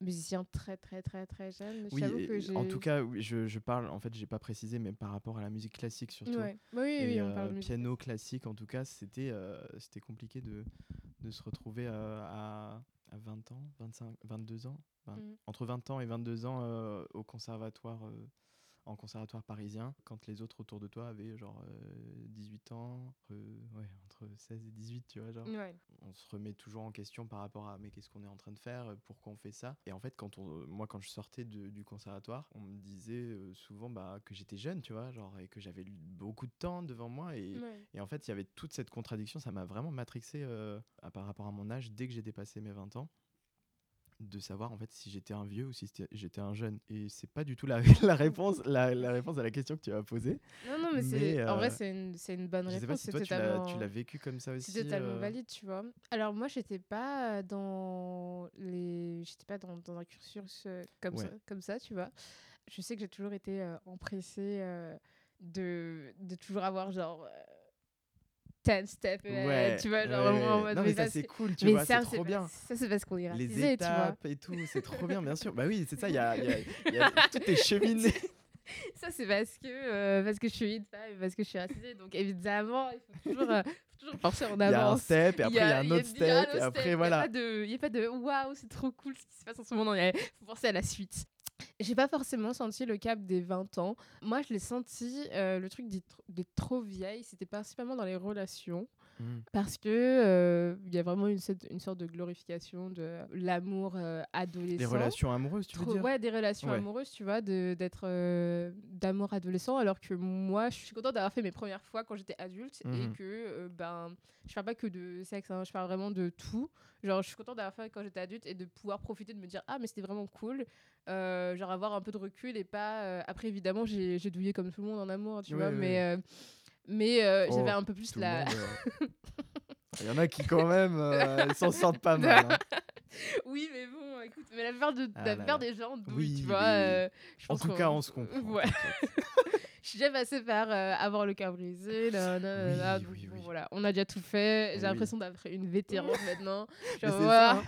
musiciens très très très très jeunes.
Oui,
que
en tout cas, oui, je, je parle, en fait, j'ai pas précisé, mais par rapport à la musique classique surtout.
Ouais. Bah oui,
Et,
oui, on
euh,
parle de musique.
piano classique, en tout cas, c'était euh, c'était compliqué de, de se retrouver euh, à, à 20 ans, 25, 22 ans,
Mhm.
entre 20 ans et 22 ans au conservatoire, en conservatoire parisien, quand les autres autour de toi avaient genre euh, 18 ans, euh, ouais, entre 16 et 18, tu vois, genre.
Ouais.
On se remet toujours en question par rapport à mais qu'est-ce qu'on est en train de faire, euh, pourquoi on fait ça? Et en fait, quand on, moi, quand je sortais de- du conservatoire, on me disait euh, souvent bah, que j'étais jeune, tu vois, genre, et que j'avais beaucoup de temps devant moi. Et,
Ouais.
et en fait, il y avait toute cette contradiction, ça m'a vraiment matrixé euh, à- par rapport à mon âge dès que j'ai dépassé mes 20 ans de savoir en fait si j'étais un vieux ou si j'étais un jeune et c'est pas du tout la, (laughs) la réponse la, la réponse à la question que tu as posée
Non, non, mais, en vrai,
euh,
c'est une, une bonne
je
réponse.
sais pas si toi tu l'as vécu comme ça aussi
C'est totalement
euh,
valide, tu vois. Alors moi, j'étais pas dans les, j'étais pas dans, dans un cursus euh, comme
Ouais.
ça, comme ça, tu vois. Je sais que j'ai toujours été euh, empressée euh, de, de toujours avoir genre. Euh, 10 step ahead,
Ouais,
tu vois, genre
ouais,
vraiment en
ouais.
mode.
Non, mais ça,
ça,
c'est cool, tu
mais
vois, c'est trop bien.
Ça, c'est parce qu'on est
Les
racisé, tu vois.
étapes et tout, c'est trop bien, bien sûr. Bah oui, c'est ça, il y a, y a- y a (laughs) tout est cheminé. (laughs)
Ça, c'est parce que, euh, parce que je suis une femme parce que je suis racisée. Donc, évidemment, il faut toujours, euh, faut toujours penser en
Il y a un
avance.
step, et après il y a un autre step, et après voilà.
Il n'y a pas de waouh, c'est trop cool ce qui se passe en ce moment. Il faut penser à la suite. J'ai pas forcément senti le cap des 20 ans. Moi, je l'ai senti, euh, le truc d'être trop vieille, c'était principalement dans les relations.
Mm.
Parce que euh, il y a vraiment une, sorte- une sorte de glorification de l'amour euh, adolescent.
Les relations amoureuses, tu veux
Trop-
dire?
ouais, des relations
Ouais.
amoureuses, tu vois, d'être euh, d'amour adolescent, alors que moi, je suis contente d'avoir fait mes premières fois quand j'étais adulte et
Mhm.
que, ben, je parle pas que de sexe, hein, je parle vraiment de tout. Genre, je suis contente d'avoir fait quand j'étais adulte et de pouvoir profiter de me dire, ah, mais c'était vraiment cool. Genre, avoir un peu de recul et pas. Après, évidemment, j'ai j'ai douillé comme tout le monde en amour, tu
Ouais,
vois,
ouais,
mais. Mais euh,
Oh,
j'avais un peu plus la. (laughs)
euh, Il y en a qui, quand même, euh, (laughs) s'en sortent pas mal. hein.
oui, mais bon, écoute, mais la plupart, de,
Ah
la plupart des gens douillent,
Oui,
tu vois. euh, je
En tout cas, on se comprend.
Ouais. (laughs) Je suis déjà passée par euh, avoir le cœur brisé. Là, là,
Oui,
là,
oui,
donc,
oui.
bon, voilà, on a déjà tout fait. J'ai l'impression d'être une vétérante (laughs) maintenant.
C'est ça,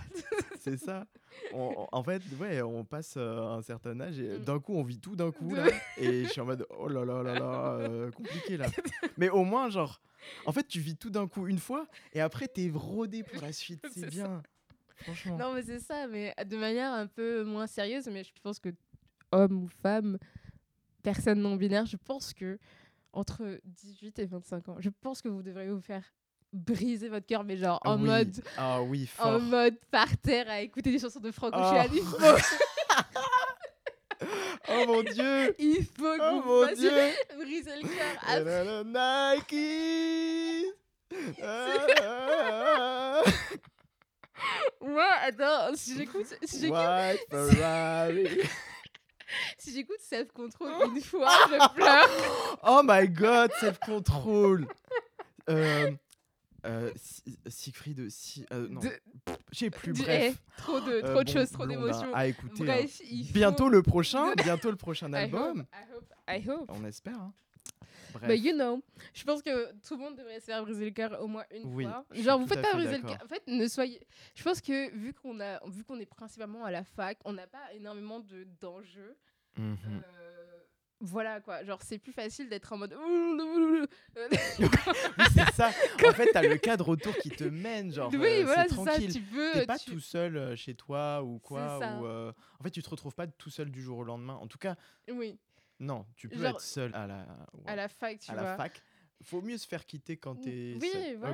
c'est ça. On- en fait, ouais, on passe euh, un certain âge et
Mm.
d'un coup, on vit tout d'un coup. Et je suis en mode, oh là là là là, compliqué là. (laughs) Mais au moins, genre, en fait, tu vis tout d'un coup une fois et après, t'es rodé pour la suite. C'est
C'est
bien. Franchement.
Non, mais c'est ça, mais de manière un peu moins sérieuse. Mais je pense que homme ou femme, personne non binaire, je pense que entre 18 et 25 ans, je pense que vous devriez vous faire briser votre cœur, mais genre en
Oui.
mode
Ah oui, fort.
en mode par terre à écouter des chansons de Franco
Oh.
Faut, (laughs) (laughs)
Oh mon dieu!
il faut que
Oh
vous
mon dieu!
briser le cœur. à
La, la, la, Nike! (laughs) Ah,
Moi, attends, si j'écoute, si j'écoute, (laughs) si j'écoute Self Control une fois, je pleure.
Oh my god, self-control! Euh, euh, Si- Siegfried, si, euh, non, sais plus, bref.
eh, trop de,
Euh,
trop de
bon,
choses, trop d'émotions.
À écouter.
Bref,
hein.
il faut-
Bientôt le prochain, (laughs) bientôt le prochain
I
album.
hope, I hope, I hope.
On espère. Hein. Bref.
But you know, je pense que tout le monde devrait se faire briser le cœur au moins une
Oui,
fois. Genre, vous faites pas briser le cœur. En fait, ne soyez. Je pense que vu qu'on a, vu qu'on est principalement à la fac, on n'a pas énormément de d'enjeux.
Mhm.
Euh, voilà quoi. Genre, c'est plus facile d'être en mode. (laughs)
Oui, c'est ça. En fait, t'as le cadre autour qui te mène, genre.
oui,
euh,
voilà,
c'est
c'est ça.
tranquille.
Tu peux.
T'es pas
tu-
tout seul euh, chez toi ou quoi. Ou, euh, En fait, tu te retrouves pas tout seul du jour au lendemain. En tout cas,
Oui,
non, tu peux
Genre,
être seul à la,
à la fac, tu
à
vois.
la fac. Faut mieux se faire quitter quand t'es
Oui.
Euh,
voilà.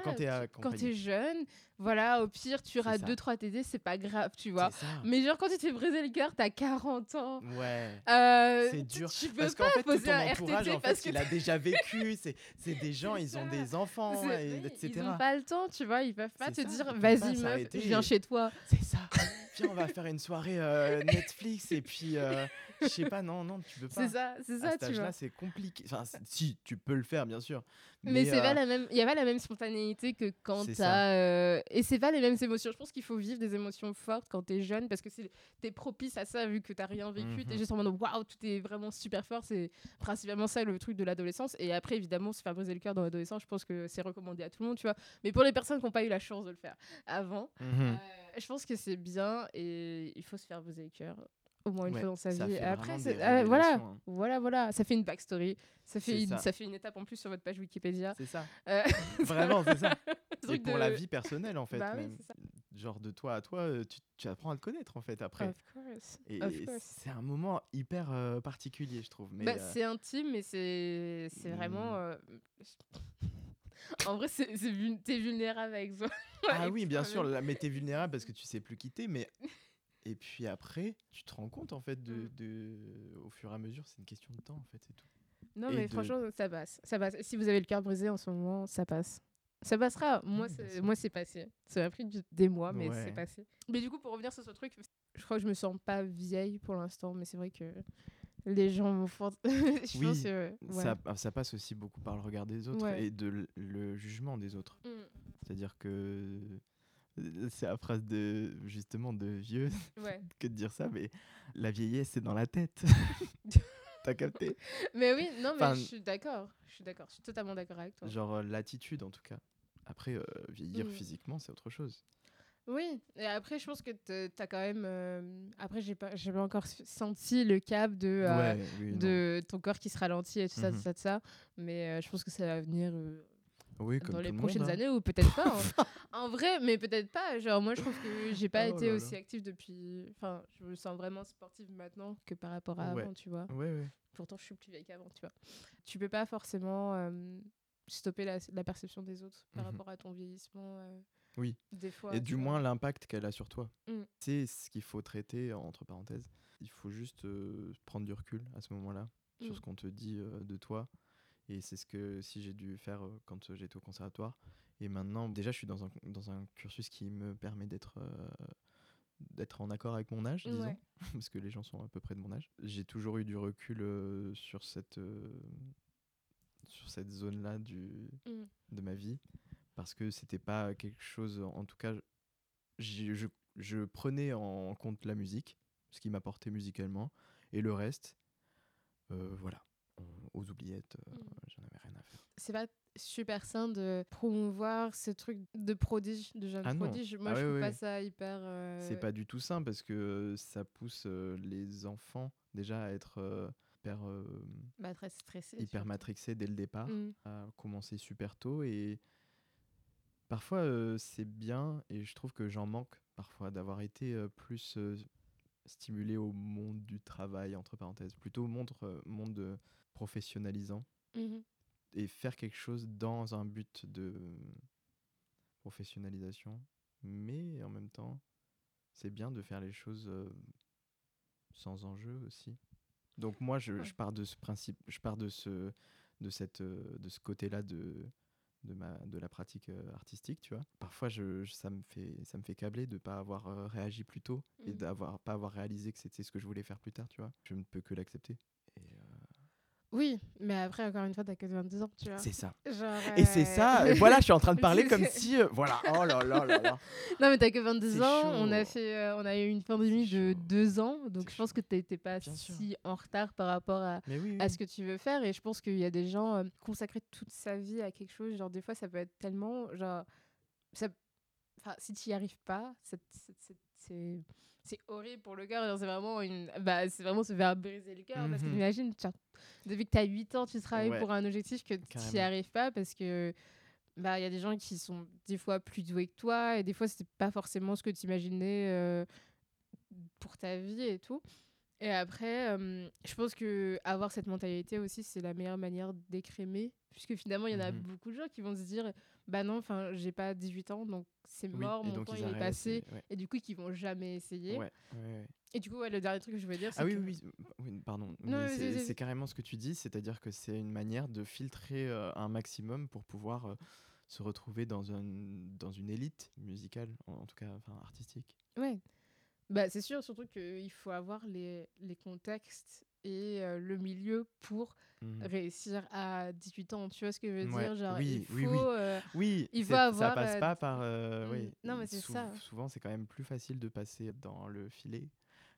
Quand t'es
jeune, voilà, au pire, tu
ça.
2-3 TD, c'est pas grave, tu vois. Mais genre, quand tu te fais briser le cœur, t'as 40 ans.
Ouais.
Euh,
C'est dur.
Tu peux
Parce
pas
qu'en fait, tout
poser
ton
un
entourage, en fait, il a déjà (laughs) vécu. C'est des gens, ils ont des enfants, et- etc.
Ils n'ont pas le temps, tu vois. Ils peuvent pas te
ça,
dire, vas-y meuf, viens chez toi.
C'est ça. Viens, on va faire une soirée euh, Netflix et puis, euh, je sais pas, non, non, tu peux pas.
C'est ça, c'est ça,
cet
tu
âge-là,
vois.
c'est compliqué. Enfin, si, tu peux le faire, bien sûr.
Mais, c'est
euh,
pas la même, il y a pas la même spontanéité que quand t'as euh, et c'est pas les mêmes émotions. Je pense qu'il faut vivre des émotions fortes quand t'es jeune parce que t'es propice à ça vu que t'as rien vécu.
Mhm.
T'es juste en mode waouh, tout est vraiment super fort. C'est principalement ça le truc de l'adolescence. Et après évidemment se faire briser le cœur dans l'adolescence, je pense que c'est recommandé à tout le monde, tu vois. Mais pour les personnes qui n'ont pas eu la chance de le faire avant,
mhm.
Euh, je pense que c'est bien et il faut se faire briser le cœur au moins une
Ouais,
fois dans sa
ça
vie.
fait
Après, euh, voilà,
hein.
voilà, voilà, ça fait une backstory, ça fait une,
ça.
ça. fait une étape en plus sur votre page Wikipédia.
C'est ça.
Euh, (laughs) (laughs)
Vraiment, c'est ça. Et pour
de-
la vie personnelle, en fait.
Bah
même.
ça.
Genre de toi à toi, euh, tu, tu apprends à te connaître, en fait, après.
Of course,
Et et c'est un moment hyper euh, particulier, je trouve. Mais,
Bah,
euh,
C'est intime, mais c'est c'est vraiment.
Mm. (laughs)
en vrai, c'est c'est vul- t'es vulnérable avec toi.
Ah oui, bien sûr, là, mais t'es vulnérable parce que tu sais plus quitter, mais et puis après, tu te rends compte en fait de,
Mm.
de- au fur et à mesure, c'est une question de temps en fait, c'est tout.
Non,
Et
mais
de-
franchement, ça passe. Ça passe. Si vous avez le cœur brisé en ce moment, ça passe. Ça passera. Moi,
bien
c'est moi, c'est passé. Ça m'a pris des mois, mais
Ouais.
c'est passé. Mais du coup, pour revenir sur ce truc, je crois que je me sens pas vieille pour l'instant, mais c'est vrai que les gens vont fort. (laughs) je
Oui,
pense que. ouais.
Ça, ça passe aussi beaucoup par le regard des autres
Ouais.
et de le jugement des autres.
Mm.
C'est-à-dire que c'est la phrase de justement de vieux
Ouais. (laughs)
que de dire ça, mais la vieillesse c'est dans la tête. (laughs) T'as capté?
Mais oui, non, mais
Enfin-
je suis d'accord. Je suis d'accord. Je suis totalement d'accord avec toi.
Genre euh, l'attitude en tout cas. Après, euh, vieillir
Mm.
physiquement, c'est autre chose.
Oui, et après, je pense que tu as quand même. euh, Après, j'ai pas, pas encore senti le cap de, euh,
ouais, oui, non.
de ton corps qui se ralentit et tout ça, tout ça, tout ça. Mais je pense que ça va venir
Oui, comme
dans les
le
prochaines
monde, hein.
années ou peut-être pas. hein. (laughs) en vrai, mais peut-être pas. Genre, moi, je trouve que j'ai pas
Oh
été
là là.
aussi active depuis. Enfin, je me sens vraiment sportive maintenant que par rapport à
Ouais.
avant, tu vois.
Ouais, ouais.
Pourtant, je suis plus vieille qu'avant, tu vois. Tu peux pas forcément euh, stopper la, la perception des autres par
Mhm.
rapport à ton vieillissement. euh,
Oui.
Des fois.
Et du
vois.
moins l'impact qu'elle a sur toi.
Mm.
C'est ce qu'il faut traiter, entre parenthèses. Il faut juste euh, prendre du recul à ce moment-là sur
Mm.
ce qu'on te dit de toi. Et c'est ce que si j'ai dû faire euh, quand euh, j'étais au conservatoire. Et maintenant, déjà, je suis dans un, dans un cursus qui me permet d'être euh, d'être en accord avec mon âge, disons,
Ouais. (laughs)
parce que les gens sont à peu près de mon âge. J'ai toujours eu du recul euh, sur cette, euh, sur cette zone-là du,
Mm.
de ma vie parce que c'était pas quelque chose en tout cas j'ai- je, je prenais en compte la musique ce qui m'apportait musicalement et le reste voilà aux oubliettes euh,
Mm.
j'en avais rien à faire
c'est pas super sain de promouvoir ce truc de prodige, de jeune
Ah
prodige. Moi,
Ah
je
ouais,
trouve pas ça hyper. euh,
c'est pas du tout sain parce que ça pousse euh, les enfants déjà à être euh, hyper, euh,
bah, très stressé.
hyper
surtout.
matrixés dès le départ
Mm.
à commencer super tôt et parfois euh, c'est bien et je trouve que j'en manque parfois d'avoir été euh, plus euh, stimulé au monde du travail entre parenthèses plutôt au monde, euh, monde euh, professionnalisant
Mhm.
et faire quelque chose dans un but de professionnalisation mais en même temps c'est bien de faire les choses euh, sans enjeu aussi donc moi je,
Ouais.
je pars de ce principe je pars de ce de cette euh, de ce côté là de de ma de la pratique euh, artistique tu vois parfois je, je- ça me fait ça me fait câbler de pas avoir euh, réagi plus tôt et
Mhm.
d'avoir pas avoir réalisé que c'était ce que je voulais faire plus tard tu vois je ne peux que l'accepter et euh,
Oui, mais après, encore une fois, t'as que 22 ans, tu vois.
c'est ça (laughs)
Genre,
et c'est
euh,
ça et voilà je suis en train de (laughs) parler comme si euh, voilà oh là là là là
Non, mais t'as que 22
C'est
ans.
chaud.
On a, fait, euh, on a eu une pandémie de
chaud.
deux ans. Donc, je pense que t'étais pas
Bien sûr.
si en retard par rapport à,
oui,
ce que tu veux faire. Et je pense qu'il y a des gens euh, consacrer toute sa vie à quelque chose. Genre, des fois, ça peut être tellement. Genre, ça... enfin, si tu n'y arrives pas, c'est- c'est- horrible pour le cœur. C'est vraiment, une... bah, c'est vraiment se faire briser le cœur. Parce que
Mhm.
t'imagines, genre, depuis que tu as 8 ans, tu travailles
Ouais.
pour un objectif que tu n'y arrives pas parce que. Bah, il y a des gens qui sont des fois plus doués que toi et des fois c'était pas forcément ce que tu imaginais euh, pour ta vie et tout. Et après, euh, je pense que avoir cette mentalité aussi, c'est la meilleure manière d'écrémer. Puisque finalement, il y en a
Mhm.
beaucoup de gens qui vont se dire Bah non, enfin, j'ai pas 18 ans, donc c'est
Oui,
mort,
et
mon
donc
temps il est passé.
et- ouais.
Et du coup, qui vont jamais essayer.
Ouais, ouais, ouais.
Et du coup, le dernier truc que je voulais dire, c'est
Ah oui,
que-
oui, oui, oui, pardon. C'est carrément ce que tu dis, c'est-à-dire que c'est une manière de filtrer euh, un maximum pour pouvoir euh, se retrouver dans, un, dans une élite musicale, en, en tout cas artistique.
Ouais. Bah, c'est sûr, surtout qu'il faut avoir les, les contextes et euh, le milieu pour
Mhm.
réussir à 18 ans. Tu vois ce que je veux
Ouais,
dire? Genre,
oui,
il faut.
oui, oui.
euh,
Oui,
Il faut avoir,
ça passe
euh,
pas par. oui.
non, mais c'est ça.
Souvent, c'est quand même plus facile de passer dans le filet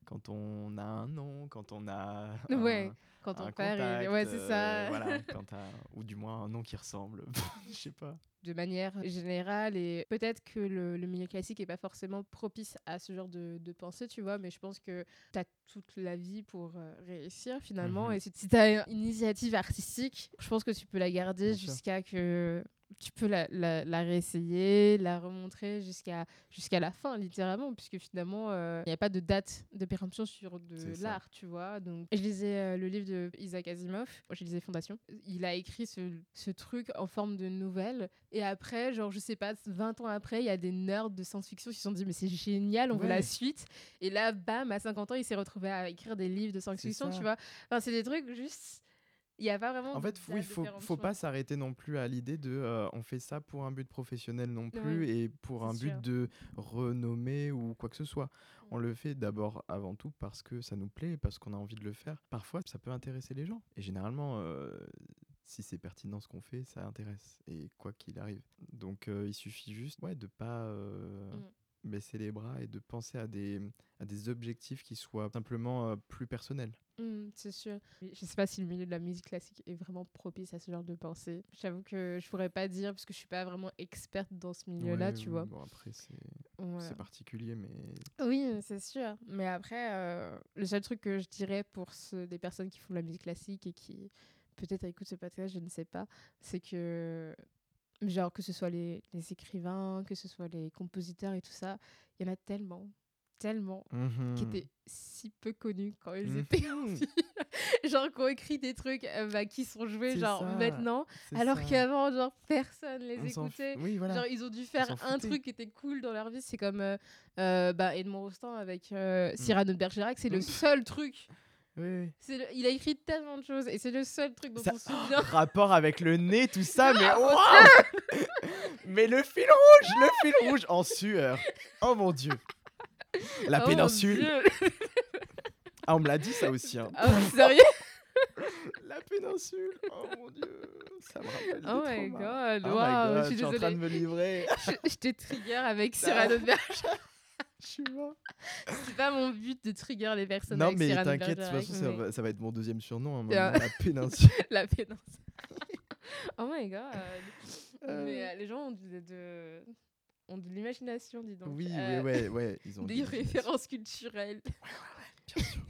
quand on a un nom, quand on a.
Ouais,
un-
quand ton
un
père est.
contact,
Ouais, c'est
euh,
ça. (laughs)
voilà, quand t'as- ou du moins un nom qui ressemble. (laughs) Je sais pas.
de manière générale. Et peut-être que le, le milieu classique n'est pas forcément propice à ce genre de, de pensée, tu vois, mais je pense que tu as toute la vie pour euh, réussir finalement.
Mhm.
Et si, tu as une initiative artistique, je pense que tu peux la garder jusqu'à que tu peux la, la, la réessayer, la remontrer jusqu'à jusqu'à la fin, littéralement, puisque finalement, euh, il n'y a pas de date de péremption sur de l'art, tu vois. Donc, je lisais euh, le livre de Isaac Asimov, Moi, je lisais Fondation. Il a écrit ce, ce truc en forme de nouvelle. Et après, genre, je sais pas, 20 ans après, il y a des nerds de science-fiction qui se sont dit, mais c'est génial, on veut la suite. Et là, bam, à 50 ans, il s'est retrouvé à écrire des livres de science-fiction, tu vois. Enfin, c'est des trucs juste. Il n'y a pas vraiment.
En fait, oui, faut, faut pas s'arrêter non plus à l'idée de euh, on fait ça pour un but professionnel non plus
Oui,
et pour un but de renommer ou quoi que ce soit. On le fait d'abord avant tout parce que ça nous plaît, parce qu'on a envie de le faire. Parfois, ça peut intéresser les gens. Et généralement, euh, si c'est pertinent ce qu'on fait, ça intéresse. Et quoi qu'il arrive. Donc, euh, il suffit juste ouais, de pas.
Mm.
Baisser les bras et de penser à des, à des objectifs qui soient simplement euh, plus personnels.
Mmh, c'est sûr. Je sais pas si le milieu de la musique classique est vraiment propice à ce genre de pensée. J'avoue que je pourrais pas dire parce que je suis pas vraiment experte dans ce milieu-là,
Ouais,
tu vois.
Bon, après, c'est
Ouais.
particulier, mais
Oui, c'est sûr. Mais après, euh, le seul truc que je dirais pour ceux, des personnes qui font de la musique classique et qui peut-être écoutent ce podcast, je ne sais pas, c'est que, genre, que ce soit les, les écrivains, que ce soit les compositeurs et tout ça, il y en a tellement, tellement, qui
Mhm.
étaient si peu connus quand ils
Mhm.
étaient en vie. (laughs) genre, qui ont écrit des trucs euh, bah, qui sont joués, genre,
ça,
maintenant, alors qu'avant, genre, personne les
On s'en f-
écoutait.
Oui, voilà.
Genre, ils ont dû faire un truc qui était cool dans leur vie. C'est comme euh, euh, bah, Edmond Rostand avec euh, Cyrano de Bergerac. C'est le seul truc.
Oui,
le- Il a écrit tellement de choses et c'est le seul truc dont
Ça-
on se souvient. (laughs)
Rapport avec le nez, tout ça, (laughs) mais
Ah,
waouh (laughs) Mais le fil rouge, le fil rouge en sueur. Oh mon dieu. La
Oh mon
péninsule.
Dieu.
Ah, on me l'a dit ça aussi. Hein.
Ah, sérieux
La péninsule. Oh mon dieu. Ça me rappelle
Oh my god.
Oh my God,
je suis
en train de
désolée.
me livrer.
Je, t'ai trigger avec Cyrano de Bergerac.
Je suis mort.
C'est pas mon but de trigger les personnes
Non,
avec
mais t'inquiète, de toute ça va, ça va être mon deuxième surnom. hein, la (laughs) péninsule.
La péninsule. (laughs) oh my god.
Euh.
Mais euh, les gens ont de, de- ont de l'imagination, dis donc.
Oui,
Euh,
oui, ouais, ouais. Ils ont
Des (laughs) références culturelles.
Bien sûr.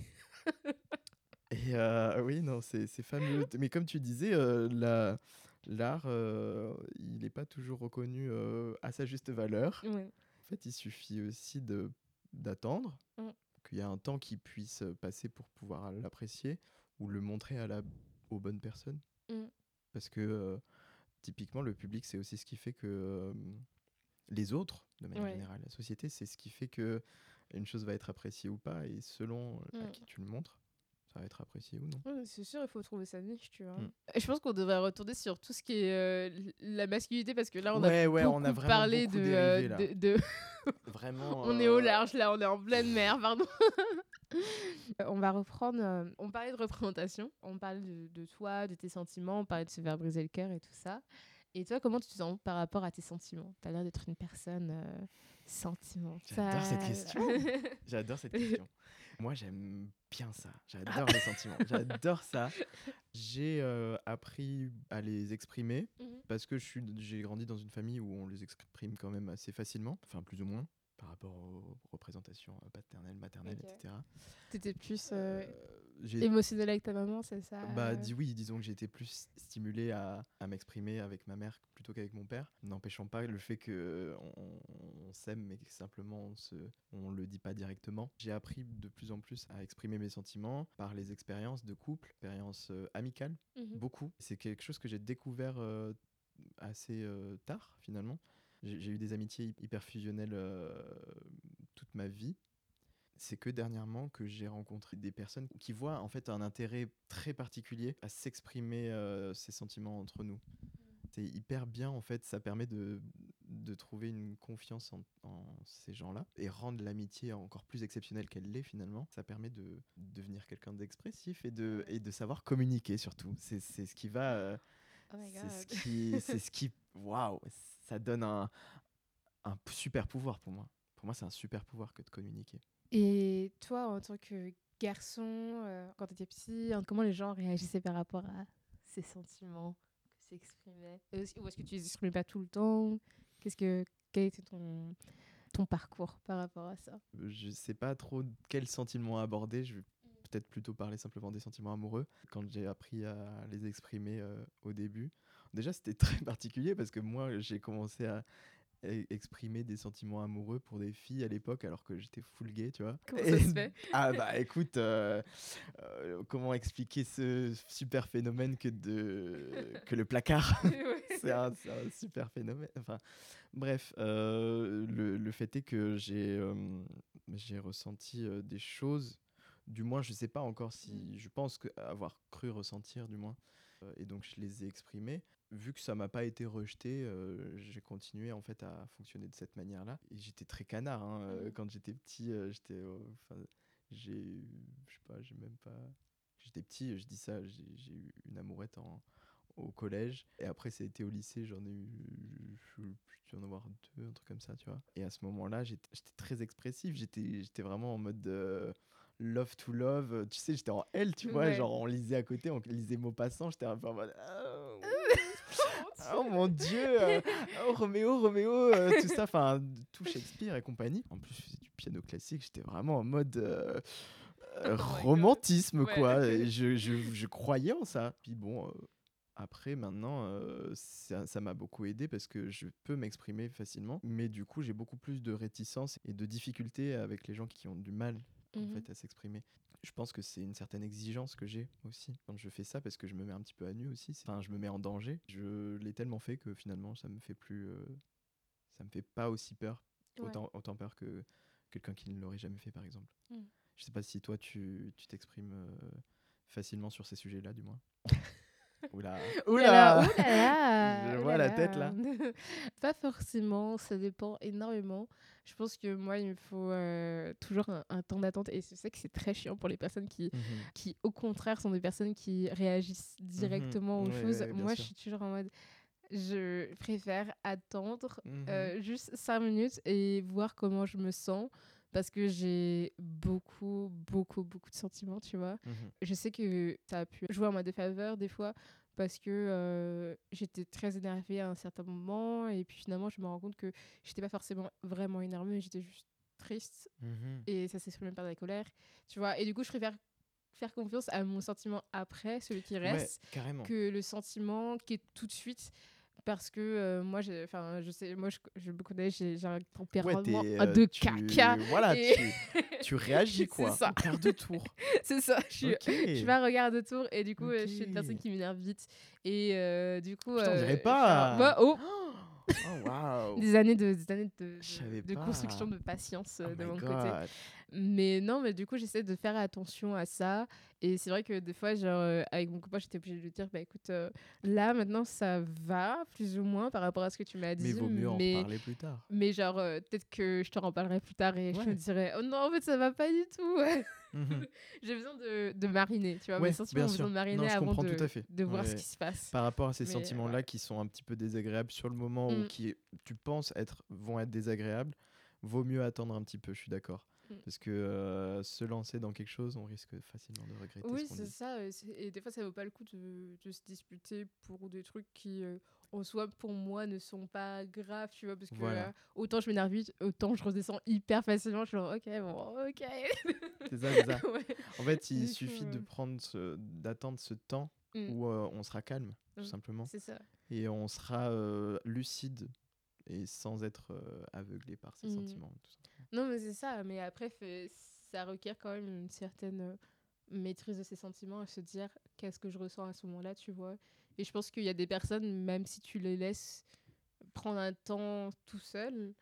Et euh, oui, non, c'est fameux. Mais comme tu disais, euh, la- l'art, il n'est pas toujours reconnu à sa juste valeur.
Ouais.
En fait, il suffit aussi de d'attendre
Mm.
qu'il y a un temps qui puisse passer pour pouvoir l'apprécier ou le montrer à la, aux bonnes personnes.
Mm.
Parce que euh, typiquement, le public, c'est aussi ce qui fait que euh, les autres, de manière
Ouais.
générale, la société, c'est ce qui fait que une chose va être appréciée ou pas, et selon euh, à
Mm.
qui tu le montres, ça va être apprécié ou non.
Ouais, c'est sûr, il faut trouver sa niche, tu vois.
Mm.
Et je pense qu'on devrait retourner sur tout ce qui est euh, la masculinité parce que là, on
ouais,
a
ouais,
beaucoup
on a vraiment
parlé
beaucoup
de,
dérivé,
euh,
là.
de, de- (laughs)
Vraiment.
On est au
euh,
large, là, on est en pleine mer, pardon. On va reprendre. euh, on parlait de représentation, on parlait de, de toi, de tes sentiments, on parlait de se faire briser le cœur et tout ça. Et toi, comment tu te sens par rapport à tes sentiments? Tu as l'air d'être une personne euh, sentimentale.
J'adore cette question. (laughs) J'adore cette question. Moi, j'aime bien ça. J'adore les sentiments. (laughs) J'adore ça. J'ai euh, appris à les exprimer
Mhm.
parce que j'ai grandi dans une famille où on les exprime quand même assez facilement, enfin plus ou moins, par rapport aux représentations euh, paternelles, maternelles,
Ok.
etc.
T'étais plus euh,
Euh,
émotionnelle avec ta maman, c'est ça
bah,
euh?
dis oui, disons que été plus stimulé à, à m'exprimer avec ma mère plutôt qu'avec mon père, n'empêchant pas le fait que on, on s'aime mais que simplement on se, on le dit pas directement. J'ai appris de plus en plus à exprimer mes sentiments par les expériences de couple, expériences euh, amicales,
Mhm.
beaucoup. C'est quelque chose que j'ai découvert euh, assez euh, tard finalement. J'ai eu des amitiés hy- hyper fusionnelles euh, toute ma vie. C'est que dernièrement que j'ai rencontré des personnes qui voient en fait un intérêt très particulier à s'exprimer euh, ces sentiments entre nous. C'est hyper bien en fait, ça permet de, de trouver une confiance en, en ces gens-là et rendre l'amitié encore plus exceptionnelle qu'elle l'est finalement. Ça permet de devenir quelqu'un d'expressif et de, et de savoir communiquer surtout. C'est ce qui va... euh,
Oh my
c'est ce ce qui, waouh, ça donne un, super pouvoir pour moi. Pour moi, c'est un super pouvoir que de communiquer.
Et toi, en tant que garçon, euh, quand tu étais petit, hein, comment les gens réagissaient par rapport à ces sentiments que aussi- Ou est-ce que tu les exprimais pas tout le temps? Qu'est-ce que quel était ton ton parcours par rapport à ça?
Je sais pas trop quel sentiment aborder. Je vais peut-être plutôt parler simplement des sentiments amoureux. Quand j'ai appris à les exprimer euh, au début, déjà c'était (laughs) très particulier parce que moi j'ai commencé à e- exprimer des sentiments amoureux pour des filles à l'époque alors que j'étais full gay, tu vois.
Comment ça se fait?
Ah bah écoute, euh, euh, comment expliquer ce super phénomène que, de, que le placard (laughs)
Ouais. (laughs)
c'est un, super phénomène. Enfin, bref, euh, le, le fait est que j'ai j'ai ressenti des choses. Du moins, je sais pas encore si.
Mm.
Je pense que, avoir cru ressentir, du moins. Et donc, je les ai exprimés. Vu que ça m'a pas été rejeté, euh, j'ai continué en fait à fonctionner de cette manière-là. Et j'étais très canard. hein, euh,
Mm.
Quand j'étais petit, euh, j'étais. j'ai. Je sais pas, j'ai même pas. J'étais petit, je dis ça, j'ai eu une amourette en, au collège. Et après, ça a été au lycée, j'en ai eu, je dû en avoir deux, un truc comme ça, tu vois. Et à ce moment-là, j'étais très expressif. J'étais j'étais vraiment en mode love to love. Tu sais, j'étais en L, tu vois.
Ouais.
Genre, on lisait à côté, on lisait Maupassant. J'étais un peu en mode. Oh, oh mon dieu, euh, oh Roméo, Roméo, euh, tout ça, enfin tout Shakespeare et compagnie. En plus, je faisais du piano classique, j'étais vraiment en mode euh,
Oh
romantisme,
Ouais.
quoi. (laughs) Je, je, je croyais en ça. Puis bon, euh, après, maintenant, euh, ça m'a beaucoup aidé parce que je peux m'exprimer facilement. Mais du coup, j'ai beaucoup plus de réticence et de difficultés avec les gens qui ont du mal en
Mhm.
fait à s'exprimer. Je pense que c'est une certaine exigence que j'ai aussi quand je fais ça parce que je me mets un petit peu à nu aussi. Enfin, je me mets en danger. Je l'ai tellement fait que finalement, ça me fait plus, euh, ça me fait pas aussi peur,
Ouais.
autant, autant peur que quelqu'un qui ne l'aurait jamais fait par exemple.
Mm.
Je sais pas si toi tu tu t'exprimes euh, facilement sur ces sujets-là, du moins. (laughs) Oula, (laughs) oula.
là, (laughs)
Je vois la tête, là. (laughs)
Pas forcément, ça dépend énormément. Je pense que moi, il me faut euh, toujours un, un temps d'attente. Et je sais que c'est très chiant pour les personnes qui,
Mhm.
qui, au contraire, sont des personnes qui réagissent directement aux choses. moi,
sûr.
je suis toujours en mode, je préfère attendre
Mhm.
euh, juste cinq minutes et voir comment je me sens. Parce que j'ai beaucoup, beaucoup, beaucoup de sentiments, tu vois.
Mhm.
Je sais que ça a pu jouer en ma défaveur des fois parce que euh, j'étais très énervée à un certain moment et puis finalement je me rends compte que j'étais pas forcément vraiment énervée, j'étais juste triste
Mhm.
et ça s'exprime par de la colère, tu vois. Et du coup, je préfère faire confiance à mon sentiment après, celui qui reste, que le sentiment qui est tout de suite. Parce que euh, moi, j'ai- enfin, je sais, moi, je, je me connais, j'ai un
Ouais,
tempérament
t'es,
à
euh,
de
tu-
caca.
Voilà,
et-
tu, (laughs) tu réagis
C'est
quoi.
ça.
au quart de tour. (laughs)
C'est ça. Je je suis pas regard de tour et du coup, euh, je suis une personne qui m'énerve vite. Et euh, du coup. Euh, je suis
pas.
un- Ouais, oh
Oh.
Des années de, des années de, de, de construction de patience euh,
Oh
de
my
mon côté. Mais non, mais du coup, j'essaie de faire attention à ça. Et c'est vrai que des fois, genre, euh, avec mon copain, j'étais obligée de lui dire bah écoute, euh, là, maintenant, ça va, plus ou moins, par rapport à ce que tu m'as dit.
Mais vaut mieux en
mais,
parler plus tard.
mais genre, euh, peut-être que je te en parlerai plus tard et je me dirai oh non, en fait, ça va pas du tout. (laughs)
Mhm. (laughs)
J'ai besoin de, de mariner, tu vois.
Ouais,
mes sentiments ont besoin de mariner
Non,
avant de,
tout à fait.
de voir
Ouais,
ce qui se passe.
Par rapport à ces
Mais,
sentiments-là
ouais.
qui sont un petit peu désagréables sur le moment ou
Mm.
qui, tu penses être, vont être désagréables, vaut mieux attendre un petit peu, je suis d'accord.
Mm.
Parce que euh, se lancer dans quelque chose, on risque facilement de regretter
Oui,
ce qu'on
c'est
dit.
ça. Et des fois, ça vaut pas le coup de, de se disputer pour des trucs qui, euh, en soi, pour moi, ne sont pas graves, tu vois. Parce que
Voilà.
euh, autant je m'énerve vite, autant je redescends hyper facilement. Je suis genre, ok, bon, ok.
C'est ça, c'est ça. (laughs)
Ouais.
En fait, il
Du coup,
suffit de
euh,
prendre d'attendre ce temps
Mm.
où euh, on sera calme, tout
Mm.
simplement.
C'est ça.
Et on sera euh, lucide et sans être aveuglé par ses
Mm.
sentiments. tout.
Non, mais c'est ça. Mais après, fait- ça requiert quand même une certaine maîtrise de ses sentiments et se dire qu'est-ce que je ressens à ce moment-là, tu vois. Et je pense qu'il y a des personnes, même si tu les laisses prendre un temps tout seul,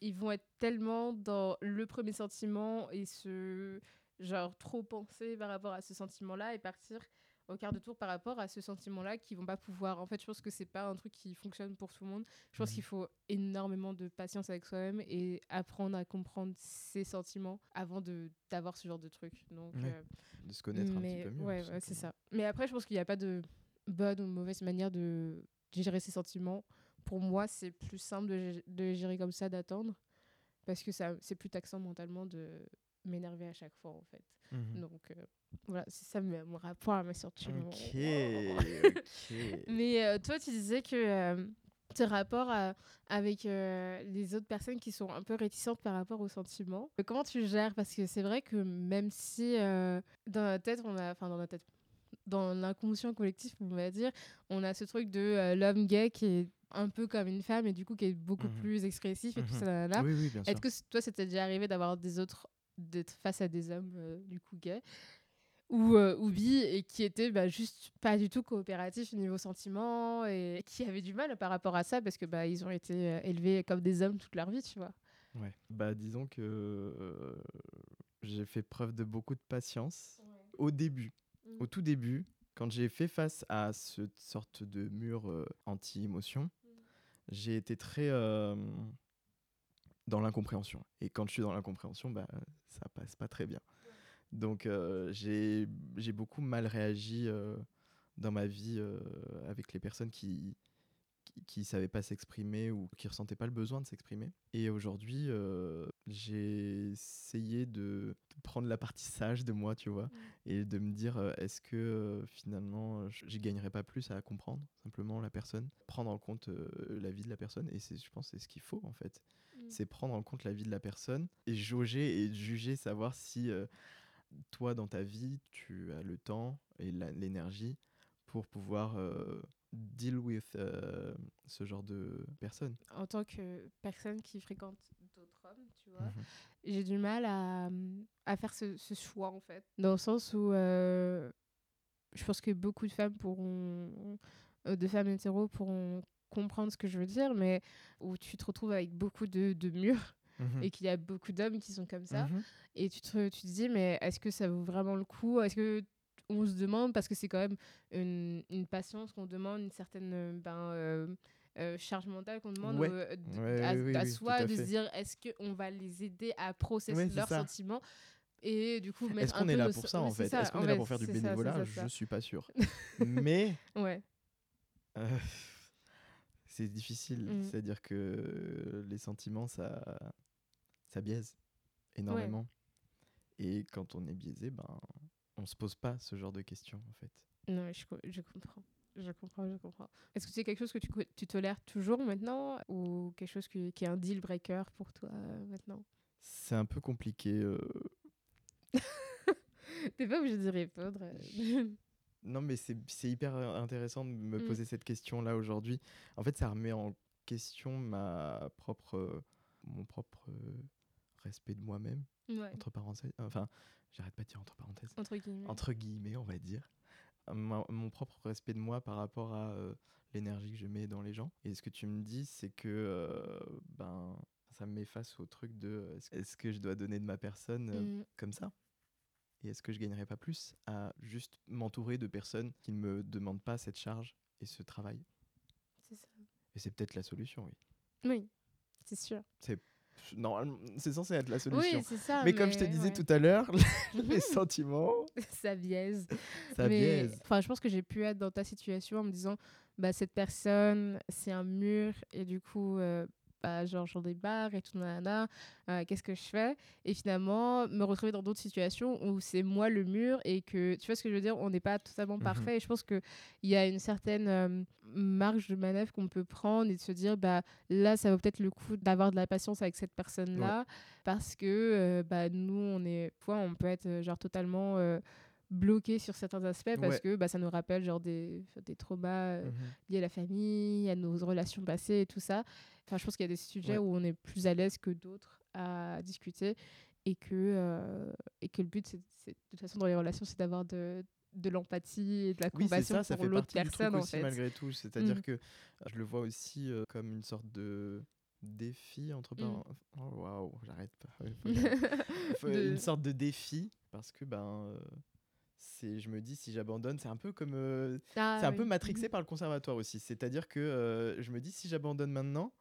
ils vont être tellement dans le premier sentiment et se genre trop penser par rapport à ce sentiment-là et partir au quart de tour par rapport à ce sentiment-là qui vont pas pouvoir. En fait, je pense que c'est pas un truc qui fonctionne pour tout le monde. Je pense
Mhm.
qu'il faut énormément de patience avec soi-même et apprendre à comprendre ses sentiments avant de d'avoir ce genre de truc. Donc,
Ouais,
euh,
De se connaître un
mais
petit peu mieux.
ouais, c'est ça. Mais après, je pense qu'il n'y a pas de bonne ou mauvaise manière de gérer ses sentiments. Pour moi, c'est plus simple de les gérer comme ça, d'attendre, parce que ça, c'est plus taxant mentalement de m'énerver à chaque fois, en fait.
Mhm.
Donc, euh, voilà, c'est ça mon rapport à mes sentiments.
Ok. (laughs)
Mais euh, toi, tu disais que euh, tes rapports à- avec euh, les autres personnes qui sont un peu réticentes par rapport aux sentiments, comment tu gères? Parce que c'est vrai que même si dans la tête, on a, enfin dans la tête, dans l'inconscient collectif, on va dire, on a ce truc de l'homme gay qui est un peu comme une femme et du coup qui est beaucoup
Mhm.
plus expressif et tout
Mhm.
ça. là, là.
Oui.
Est-ce que toi, c'était déjà arrivé d'avoir des autres, d'être face à des hommes euh, du coup gays ou, euh, ou bi et qui étaient bah, juste pas du tout coopératifs au niveau sentiments et qui avaient du mal par rapport à ça parce que bah, ils ont été euh, élevés comme des hommes toute leur vie, tu vois.
Ouais. Bah, disons que euh, j'ai fait preuve de beaucoup de patience au début.
Mm.
Au tout début, quand j'ai fait face à cette sorte de mur euh, anti-émotion, j'ai été très euh, dans l'incompréhension. Et quand je suis dans l'incompréhension, bah, ça passe pas très bien. Donc euh, j'ai beaucoup mal réagi euh, dans ma vie euh, avec les personnes qui qui ne savaient pas s'exprimer ou qui ressentaient pas le besoin de s'exprimer. Et aujourd'hui, euh, j'ai essayé de, prendre la partie sage de moi, tu vois,
Mm.
et de me dire euh, est-ce que euh, finalement je- j'y gagnerais pas plus à comprendre simplement la personne, prendre en compte euh, la vie de la personne. Et c'est, je pense, que c'est ce qu'il faut en fait.
Mm.
C'est prendre en compte la vie de la personne et jauger et juger, savoir si toi dans ta vie tu as le temps et l'énergie pour pouvoir deal with euh, ce genre de personnes.
En tant que personne qui fréquente d'autres hommes, tu vois,
Mhm.
j'ai du mal à, à faire ce, ce choix, en fait. Dans le sens où euh, je pense que beaucoup de femmes pourront, euh, de femmes hétéros pourront comprendre ce que je veux dire, mais où tu te retrouves avec beaucoup de, de murs
Mhm.
et qu'il y a beaucoup d'hommes qui sont comme ça.
Mhm.
Et tu te, tu te dis, mais est-ce que ça vaut vraiment le coup? Est-ce que on se demande, parce que c'est quand même une, une patience qu'on demande, une certaine euh, ben, euh, euh, charge mentale qu'on demande
Ouais.
euh, de-
Ouais,
à,
oui, oui,
à
oui,
soi,
à
de se dire, est-ce qu'on va les aider à processer
Ouais,
leurs
ça.
sentiments et du coup,
Est-ce qu'on est là
nos-
pour ça en fait? Est-ce qu'on est là pour faire du
c'est ça,
bénévolat?
ça,
Je suis pas sûr. (laughs) Mais
Ouais. (laughs)
c'est difficile.
Mm.
C'est-à-dire que les sentiments, ça, ça biaise énormément. Et quand on est biaisé, ben, on se pose pas ce genre de questions en fait.
Non, je, je comprends. Je comprends, je comprends. Est-ce que c'est quelque chose que tu, tu tolères toujours maintenant ou quelque chose qui, qui est un deal breaker pour toi euh, maintenant?
C'est un peu compliqué. euh, (laughs)
T'es pas obligé d'y répondre. euh. (laughs)
Non, mais c'est hyper intéressant de me
Mm.
poser cette question-là aujourd'hui. En fait, ça remet en question ma propre, euh, mon propre euh, respect de moi-même,
ouais,
entre parenthèses. Enfin, j'arrête pas de dire entre parenthèses.
entre guillemets.
Entre guillemets, on va dire. Ma- mon propre respect de moi par rapport à euh, l'énergie que je mets dans les gens. Et ce que tu me dis, c'est que euh, ben, ça me met face au truc de est-ce- est-ce que je dois donner de ma personne euh,
Mm.
comme ça? Et est-ce que je gagnerais pas plus à juste m'entourer de personnes qui ne me demandent pas cette charge et ce travail?
C'est ça.
Et c'est peut-être la solution, oui.
Oui, c'est sûr.
Normalement, c'est censé être la solution.
Oui, c'est ça.
mais, comme je te disais
ouais.
tout à l'heure, les (laughs) sentiments, (laughs)
ça biaise.
ça
mais,
biaise.
Enfin, je pense que j'ai pu être dans ta situation en me disant, bah, cette personne, c'est un mur, et du coup, euh, bah, genre, j'en ai marre et tout, nanana, euh, qu'est-ce que je fais? Et finalement, me retrouver dans d'autres situations où c'est moi le mur, et que, tu vois ce que je veux dire, on n'est pas totalement
Mhm.
parfait, et je pense qu'il y a une certaine euh, marge de manœuvre qu'on peut prendre et de se dire, bah, là, ça vaut peut-être le coup d'avoir de la patience avec cette personne-là, parce que, euh, bah, nous, on est, fois, on peut être, euh, genre, totalement... bloqué sur certains aspects parce
Ouais.
que bah, ça nous rappelle genre des, des traumas euh,
Mhm.
liés à la famille, à nos relations passées et tout ça. Enfin, je pense qu'il y a des sujets
Ouais.
où on est plus à l'aise que d'autres à discuter et que, euh, et que le but, c'est, c'est- de toute façon, dans les relations, c'est d'avoir de, de l'empathie et de la
Oui, c'est
compassion
ça, ça
pour
fait
l'autre personne, en
aussi,
fait.
malgré tout. C'est-à-dire
Mm.
que je le vois aussi euh, comme une sorte de défi, entre
Mm.
parenthèses. Oh, waouh, j'arrête pas. (laughs)
De-
Une sorte de défi, parce que ben, euh, c'est, je me dis, si j'abandonne, c'est un peu comme. euh,
Ah,
c'est un
oui.
peu matrixé par le conservatoire aussi. C'est-à-dire que euh, je me dis, si j'abandonne maintenant,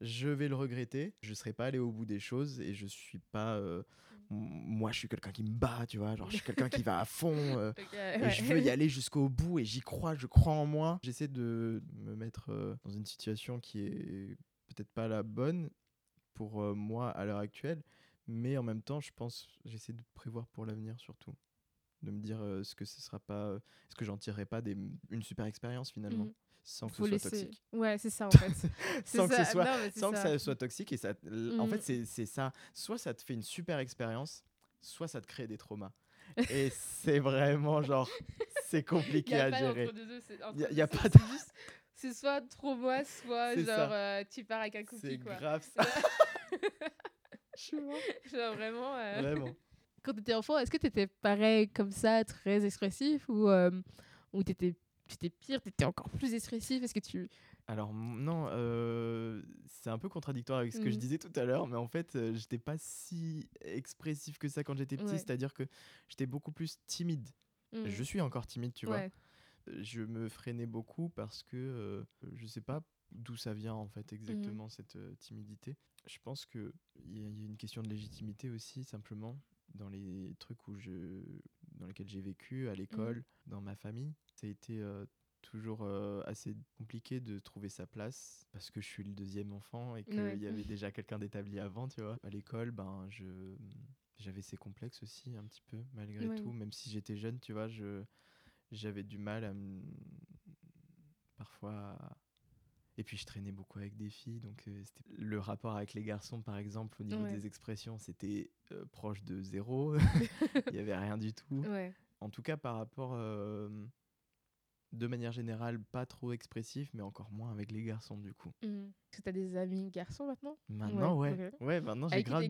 je vais le regretter. Je serai pas allé au bout des choses et je suis pas. euh, m- moi, je suis quelqu'un qui me bat, tu vois. Genre, je suis quelqu'un qui va à fond. (laughs) et je veux y aller jusqu'au bout et j'y crois, je crois en moi. J'essaie de me mettre dans une situation qui est peut-être pas la bonne pour moi à l'heure actuelle, mais en même temps, je pense, j'essaie de prévoir pour l'avenir surtout. De me dire euh, ce que ce sera pas, euh, est-ce que j'en tirerai pas des, une super expérience finalement,
Mhm.
sans que
Faut
ce soit
laisser-
toxique?
Ouais, c'est ça, en fait. (laughs) C'est
Sans que ce
ça.
soit-
Non, c'est
Sans que
ça.
ça soit toxique et ça. l- En fait, c'est- c'est ça. Soit ça te fait une super expérience, soit ça te crée des traumas. et (laughs) c'est vraiment genre, c'est
Il
compliqué à gérer.
d'entre-deux, c'est- entre
Y a-
c'est-
pas
c'est juste- C'est soit trop moi, soit
C'est
genre
ça.
euh, tu pars avec un
C'est
cookie, quoi.
grave ça. (laughs) Je suis mort.
Genre vraiment. euh,
Vraiment.
Quand t'étais enfant, est-ce que t'étais pareil comme ça, très expressif ou, euh, ou t'étais t'étais pire, t'étais encore plus expressif? Est-ce que tu.
Alors non, euh, c'est un peu contradictoire avec ce que je
Mhm.
disais tout à l'heure, mais en fait, euh, j'étais pas si expressif que ça quand j'étais petit,
Ouais.
c'est-à-dire que j'étais beaucoup plus timide.
Hmm.
Je suis encore timide, tu vois.
Ouais.
Je me freinais beaucoup parce que euh, je sais pas d'où ça vient en fait exactement cette euh, timidité. Je pense que il y, y a une question de légitimité aussi simplement dans les trucs où je dans lesquelles j'ai vécu, à l'école, dans ma famille. Ça a été euh, toujours euh, assez compliqué de trouver sa place parce que je suis le deuxième enfant et qu'il
Ouais.
y avait (laughs) déjà quelqu'un d'établi avant, tu vois. À l'école, ben, je... j'avais ces complexes aussi, un petit peu, malgré
Ouais.
tout. Même si j'étais jeune, tu vois, je... j'avais du mal à me... Parfois... Et puis je traînais beaucoup avec des filles, donc euh, c'était- le rapport avec les garçons, par exemple, au niveau
Ouais.
des expressions, c'était euh, proche de zéro. (laughs) Il n'y avait rien du tout.
Ouais.
En tout cas, par rapport, euh, de manière générale, pas trop expressif, mais encore moins avec les garçons, du coup.
Mhm. Est-ce que t'as des amis garçons maintenant?
Maintenant, ouais.
Ouais,
maintenant, j'ai grave.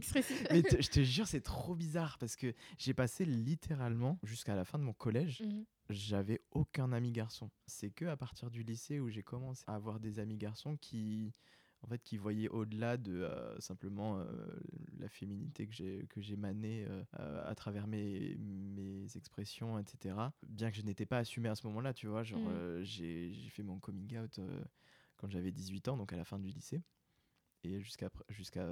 Mais (laughs) je te jure, c'est trop bizarre parce que j'ai passé littéralement jusqu'à la fin de mon collège,
Mhm.
j'avais aucun ami garçon. C'est que à partir du lycée où j'ai commencé à avoir des amis garçons qui, en fait, qui voyaient au-delà de euh, simplement euh, la féminité que j'ai que j'émanais euh, à travers mes, mes expressions, etc. Bien que je n'étais pas assumé à ce moment-là, tu vois. Genre, euh, j'ai fait mon coming out quand j'avais 18 ans, donc à la fin du lycée. Et jusqu'à jusqu'à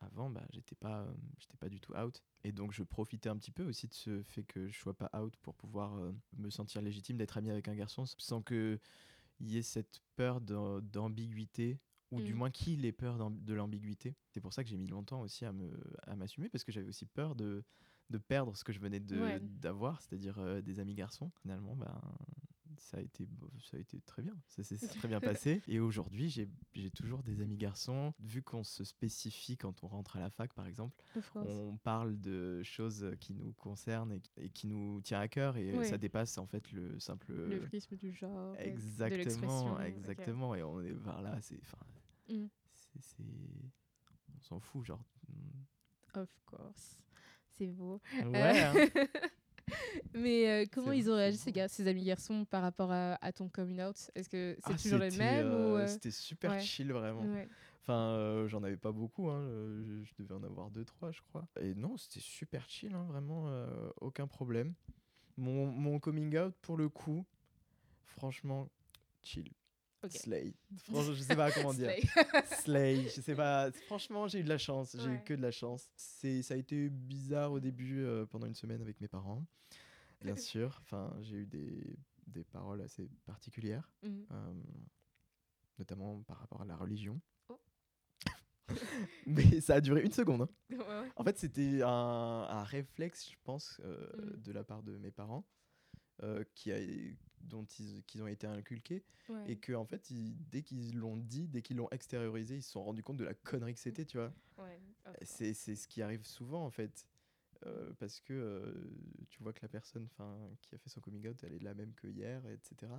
avant, bah, j'étais pas, j'étais pas du tout out. Et donc je profitais un petit peu aussi de ce fait que je sois pas out pour pouvoir me sentir légitime d'être ami avec un garçon sans que il y ait cette peur d'am- d'ambiguïté ou du
Mm.
moins qu'il ait peur d'am- de l'ambiguïté. C'est pour ça que j'ai mis longtemps aussi à me à m'assumer parce que j'avais aussi peur de de perdre ce que je venais de
Ouais.
d'avoir, c'est-à-dire euh, des amis garçons. Finalement, ben ça a été ça a été très bien ça s'est très bien (laughs) passé et aujourd'hui j'ai toujours des amis garçons vu qu'on se spécifie quand on rentre à la fac par exemple on parle de choses qui nous concernent et, qui- et qui nous tient à cœur et
Oui.
ça dépasse en fait le simple
Le prisme du genre. de
exactement exactement et on est par là c'est enfin
Mm.
c'est on s'en fout genre.
Of course. C'est beau.
ouais hein. (laughs)
Mais euh, comment ils ont réagi, ces, gars, ces amis garçons, par rapport à, à ton coming out? Est-ce que c'est
Ah,
toujours les mêmes ou,
euh,
euh,
c'était super
ouais.
chill vraiment
ouais.
Enfin, euh, j'en avais pas beaucoup, hein, euh, je, je devais en avoir deux, trois, je crois. Et non, c'était super chill, hein, vraiment, euh, aucun problème. Mon, mon coming out, pour le coup, franchement, chill. Slay. Franchement, je sais pas comment dire. (laughs)
Slay.
Je sais (laughs) pas. Franchement, j'ai eu de la chance. J'ai eu que de la chance. C'est, ça a été bizarre au début, euh, pendant une semaine avec mes parents. Bien sûr. Enfin, j'ai eu des, des paroles assez particulières
Mhm.
euh, notamment par rapport à la religion.
Oh. (laughs)
Mais ça a duré une seconde. hein.
Ouais, ouais.
En fait, c'était un, un réflexe, je pense, euh,
Mm.
de la part de mes parents, euh, qui a, dont ils, qu'ils ont été inculqués,
Ouais.
et que en fait, ils- dès qu'ils l'ont dit, dès qu'ils l'ont extériorisé, ils se sont rendus compte de la connerie que c'était, tu vois.
Ouais.
C'est, c'est ce qui arrive souvent, en fait. Euh, parce que euh, tu vois que la personne 'fin, qui a fait son coming out, elle est la même que hier, etc.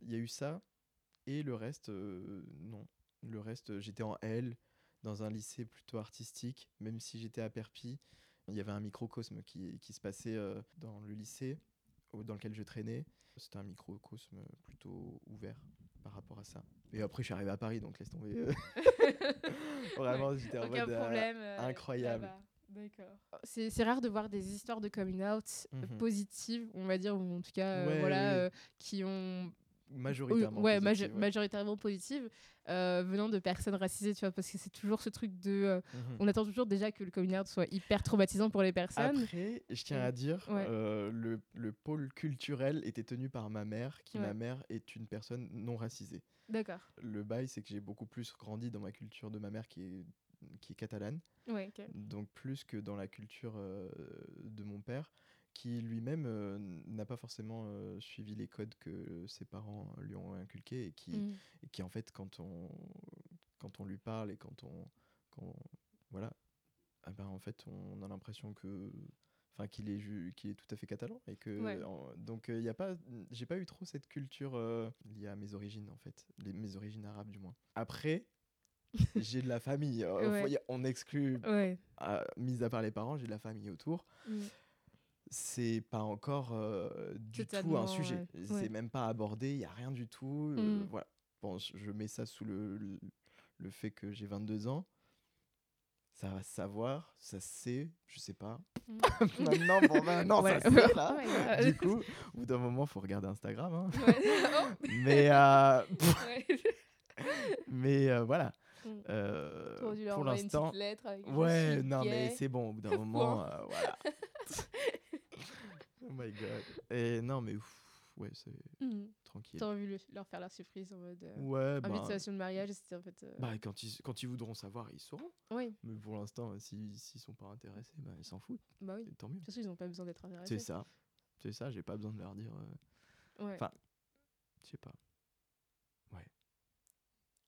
Il y a eu ça, et le reste, euh, non. Le reste, j'étais en L, dans un lycée plutôt artistique, même si j'étais à Perpy. Il y avait un microcosme qui, qui se passait dans le lycée dans lequel je traînais. C'était un microcosme plutôt ouvert par rapport à ça. Et après, je suis arrivé à Paris, donc laisse tomber. (laughs) (laughs) Vraiment, j'étais en mode. euh,
problème. euh,
incroyable.
D'accord. C'est c'est rare de voir des histoires de coming out
Mhm.
positives, on va dire, ou en tout cas, euh,
Ouais,
voilà,
oui.
euh, qui ont
majoritairement.
ouais,
ouais.
majoritairement positives euh, venant de personnes racisées, tu vois, parce que c'est toujours ce truc de. euh,
Mhm.
on attend toujours déjà que le coming out soit hyper traumatisant pour les personnes.
Après, je tiens à dire,
Ouais.
euh, le, le pôle culturel était tenu par ma mère, qui,
Ouais.
ma mère, est une personne non racisée.
D'accord.
Le bail, c'est que j'ai beaucoup plus grandi dans ma culture de ma mère, qui est, qui est catalane, donc plus que dans la culture de mon père, qui lui-même euh, n'a pas forcément euh, suivi les codes que ses parents lui ont inculqués et qui,
Mm.
et qui en fait quand on quand on lui parle et quand on quand voilà ah ben en fait on a l'impression que enfin qu'il est qu'il est tout à fait catalan et que
Ouais.
en- donc il y a pas j'ai pas eu trop cette culture euh, liée à mes origines en fait les, mes origines arabes du moins après (laughs) j'ai de la famille euh,
Ouais.
on exclut
Ouais.
à- mis à part les parents j'ai de la famille autour
Mm.
C'est pas encore euh, du tout un sujet.
ouais.
C'est
Ouais.
même pas abordé, il y a rien du tout. euh,
Mm.
voilà. Bon, je mets ça sous le, le, le fait que j'ai 22 ans. Ça va se savoir, ça se sait, je sais pas.
Mm. (laughs)
Maintenant, bon, maintenant,
Ouais.
ça se sait, là.
Oh.
Du coup, au bout d'un moment, faut regarder Instagram. hein. (laughs)
Oh.
Mais, euh, (laughs) mais euh, voilà.
Mm.
Euh,
leur
pour l'instant, Ouais, non, mais c'est bon, au bout d'un (laughs) moment, euh, voilà. (laughs) my god. Et non, mais ouf, ouais, c'est
Mhm.
tranquille.
T'as envie de leur faire la surprise en mode euh,
Ouais, bah,
invitation de mariage, c'était en fait. euh,
bah, quand, ils, quand ils voudront savoir, ils sauront.
Oui,
Mais pour l'instant, euh, s'ils sont pas intéressés, bah, ils s'en foutent.
bah oui.
Tant mieux.
De toute façon, ils n'ont pas besoin d'être intéressés.
C'est ça. C'est ça, j'ai pas besoin de leur dire.
Ouais.
Enfin, Je sais pas. Ouais.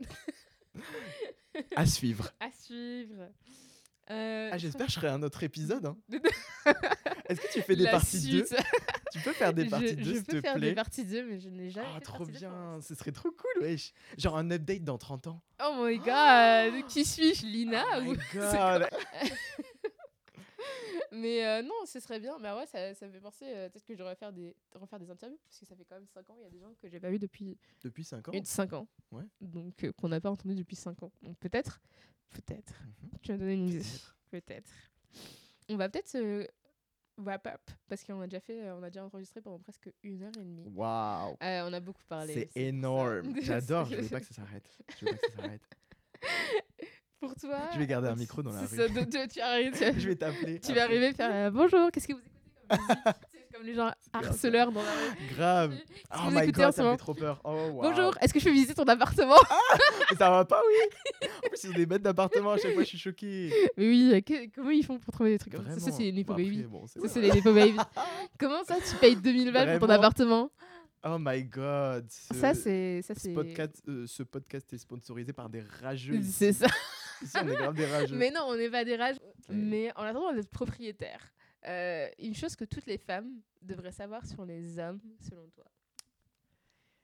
(laughs) à suivre.
À suivre. Euh,
Ah, j'espère que je ferai un autre épisode. hein. (laughs) Est-ce que tu fais des
la
parties 2
suite. (laughs)
Tu peux faire des
Je-
parties 2,
Je
s'il
peux
te
faire
plaît
des parties 2, mais je n'ai jamais
Ah,
fait de
trop
partie
bien. Ce serait trop cool, wesh. Genre un update dans 30 ans.
Oh my god, (gasps) qui suis-je, Lina
oh my (laughs) god.
Mais euh, non, ce serait bien. Mais ouais, ça, ça me fait penser, euh, peut-être que je devrais faire des, refaire des interviews, parce que ça fait quand même 5 ans. Il y a des gens que j'ai pas vu depuis
Depuis 5 ans
une 5 ans.
Ouais.
Donc, euh, qu'on n'a pas entendu depuis 5 ans. Donc, peut-être, peut-être,
Mhm.
tu m'as donné une idée.
Peut-être.
On va peut-être se wrap up, parce qu'on a déjà fait, on a déjà enregistré pendant presque une heure et demie.
Waouh.
On a beaucoup parlé.
C'est énorme. (laughs) J'adore. Je veux pas que ça (laughs) s'arrête. Je veux pas que ça s'arrête. (laughs)
Pour toi.
Je vais garder un micro dans la rue.
ça, tu, tu arrives, (laughs) tu,
Je vais t'appeler.
tu vas arriver faire euh, bonjour, qu'est-ce que vous écoutez comme musique (laughs) Comme les gens harceleurs dans la rue.
Grave. Oh
vous
my god, ça me fait trop peur. Oh, wow.
Bonjour, est-ce que je peux visiter ton appartement
Mais ça va pas, oui. En plus, ils ont des bêtes d'appartement. À chaque fois, je suis choqué.
Mais oui, euh, que- comment ils font pour trouver des trucs comme ça?
Vraiment.
Ça, c'est les Nepo Baby.
bon,
Ça, c'est les Nepo Baby. (laughs) Comment ça, tu payes 2000 balles pour ton appartement?
Oh my god. Ce,
Ça, c'est. Ça,
ce
c'est.
podcast, euh, ce podcast est sponsorisé par des rageux.
C'est ça. (laughs)
Ici, on est grave des rageux.
Mais non, on n'est pas des rages. Mais en attendant d'être propriétaire, euh, une chose que toutes les femmes devraient savoir sur les hommes, selon toi.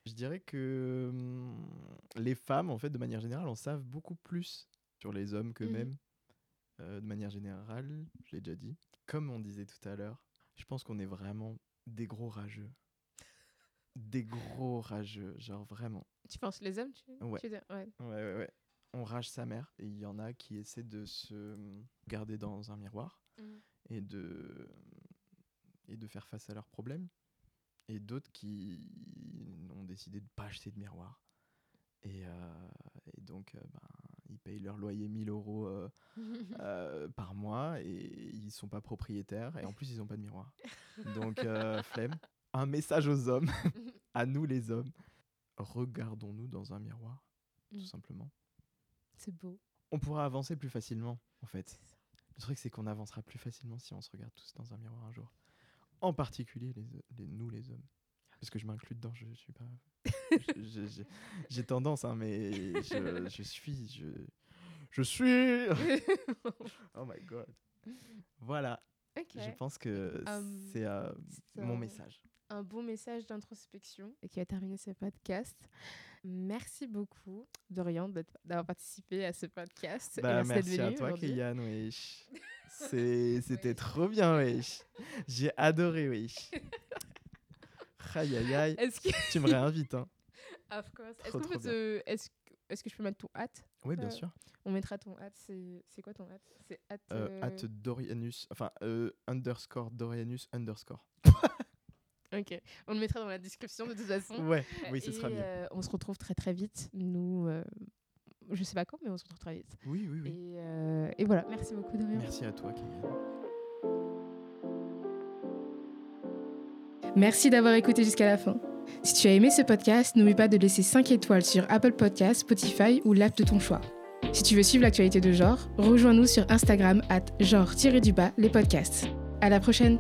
Je dirais que hum, les femmes, en fait, de manière générale, en savent beaucoup plus sur les hommes qu'eux-mêmes.
Mhm.
Euh, de manière générale, je l'ai déjà dit. Comme on disait tout à l'heure, je pense qu'on est vraiment des gros rageux. Des gros rageux, genre vraiment.
Tu penses les hommes tu...
Ouais.
tu dire? Ouais.
Ouais, ouais, ouais. On rage sa mère. Et il y en a qui essaient de se garder dans un miroir
Mhm.
et de, et de faire face à leurs problèmes. Et d'autres qui ont décidé de pas acheter de miroir. Et, euh, et donc, euh, ben, ils payent leur loyer 1000 euros (laughs) euh, par mois et ils sont pas propriétaires. Et en plus, ils ont pas de miroir. Donc, (laughs) flemme. Un message aux hommes, (laughs) à nous les hommes. Regardons-nous dans un miroir, tout
Mhm.
simplement.
C'est beau.
On pourra avancer plus facilement, en fait. Le truc, c'est qu'on avancera plus facilement si on se regarde tous dans un miroir un jour. En particulier, les, les- nous, les hommes. Parce que je m'inclus dedans, je, je suis pas. J'ai tendance, hein, mais je, je suis. Je, je suis. (laughs) oh my god. Voilà,
Ok.
je pense que
Um,
c'est euh,
c'est
mon
un-
message.
un bon message d'introspection et qui va terminer ce podcast. Merci beaucoup, Dorian, d'avoir participé à ce podcast.
Bah,
merci d'être
merci à toi. Kéyan, wesh. (laughs) C'était trop bien, wesh. J'ai adoré, wesh. Aïe, aïe, aïe.
Que...
Tu me réinvites, hein. (laughs)
Of course. Est-ce te- que... je peux mettre ton hâte
Oui, bien
Euh,
sûr.
On mettra ton hâte. C'est quoi ton hâte C'est hâte.
Euh,
euh,
Dorianus, enfin, euh, underscore Dorianus underscore. (laughs)
Ok. On le mettra dans la description de toute façon.
Ouais, oui, ce
Et,
sera mieux.
euh, on se retrouve très très vite. Nous, euh, je sais pas quand, mais on se retrouve très vite.
Oui, oui, oui.
Et, euh, et voilà. Merci beaucoup, Dorian.
Merci à toi, Kéyan.
Merci d'avoir écouté jusqu'à la fin. Si tu as aimé ce podcast, n'oublie pas de laisser 5 étoiles sur Apple Podcasts, Spotify ou l'app de ton choix. Si tu veux suivre l'actualité de genre, rejoins-nous sur Instagram at genre-du-bas les podcasts. À la prochaine!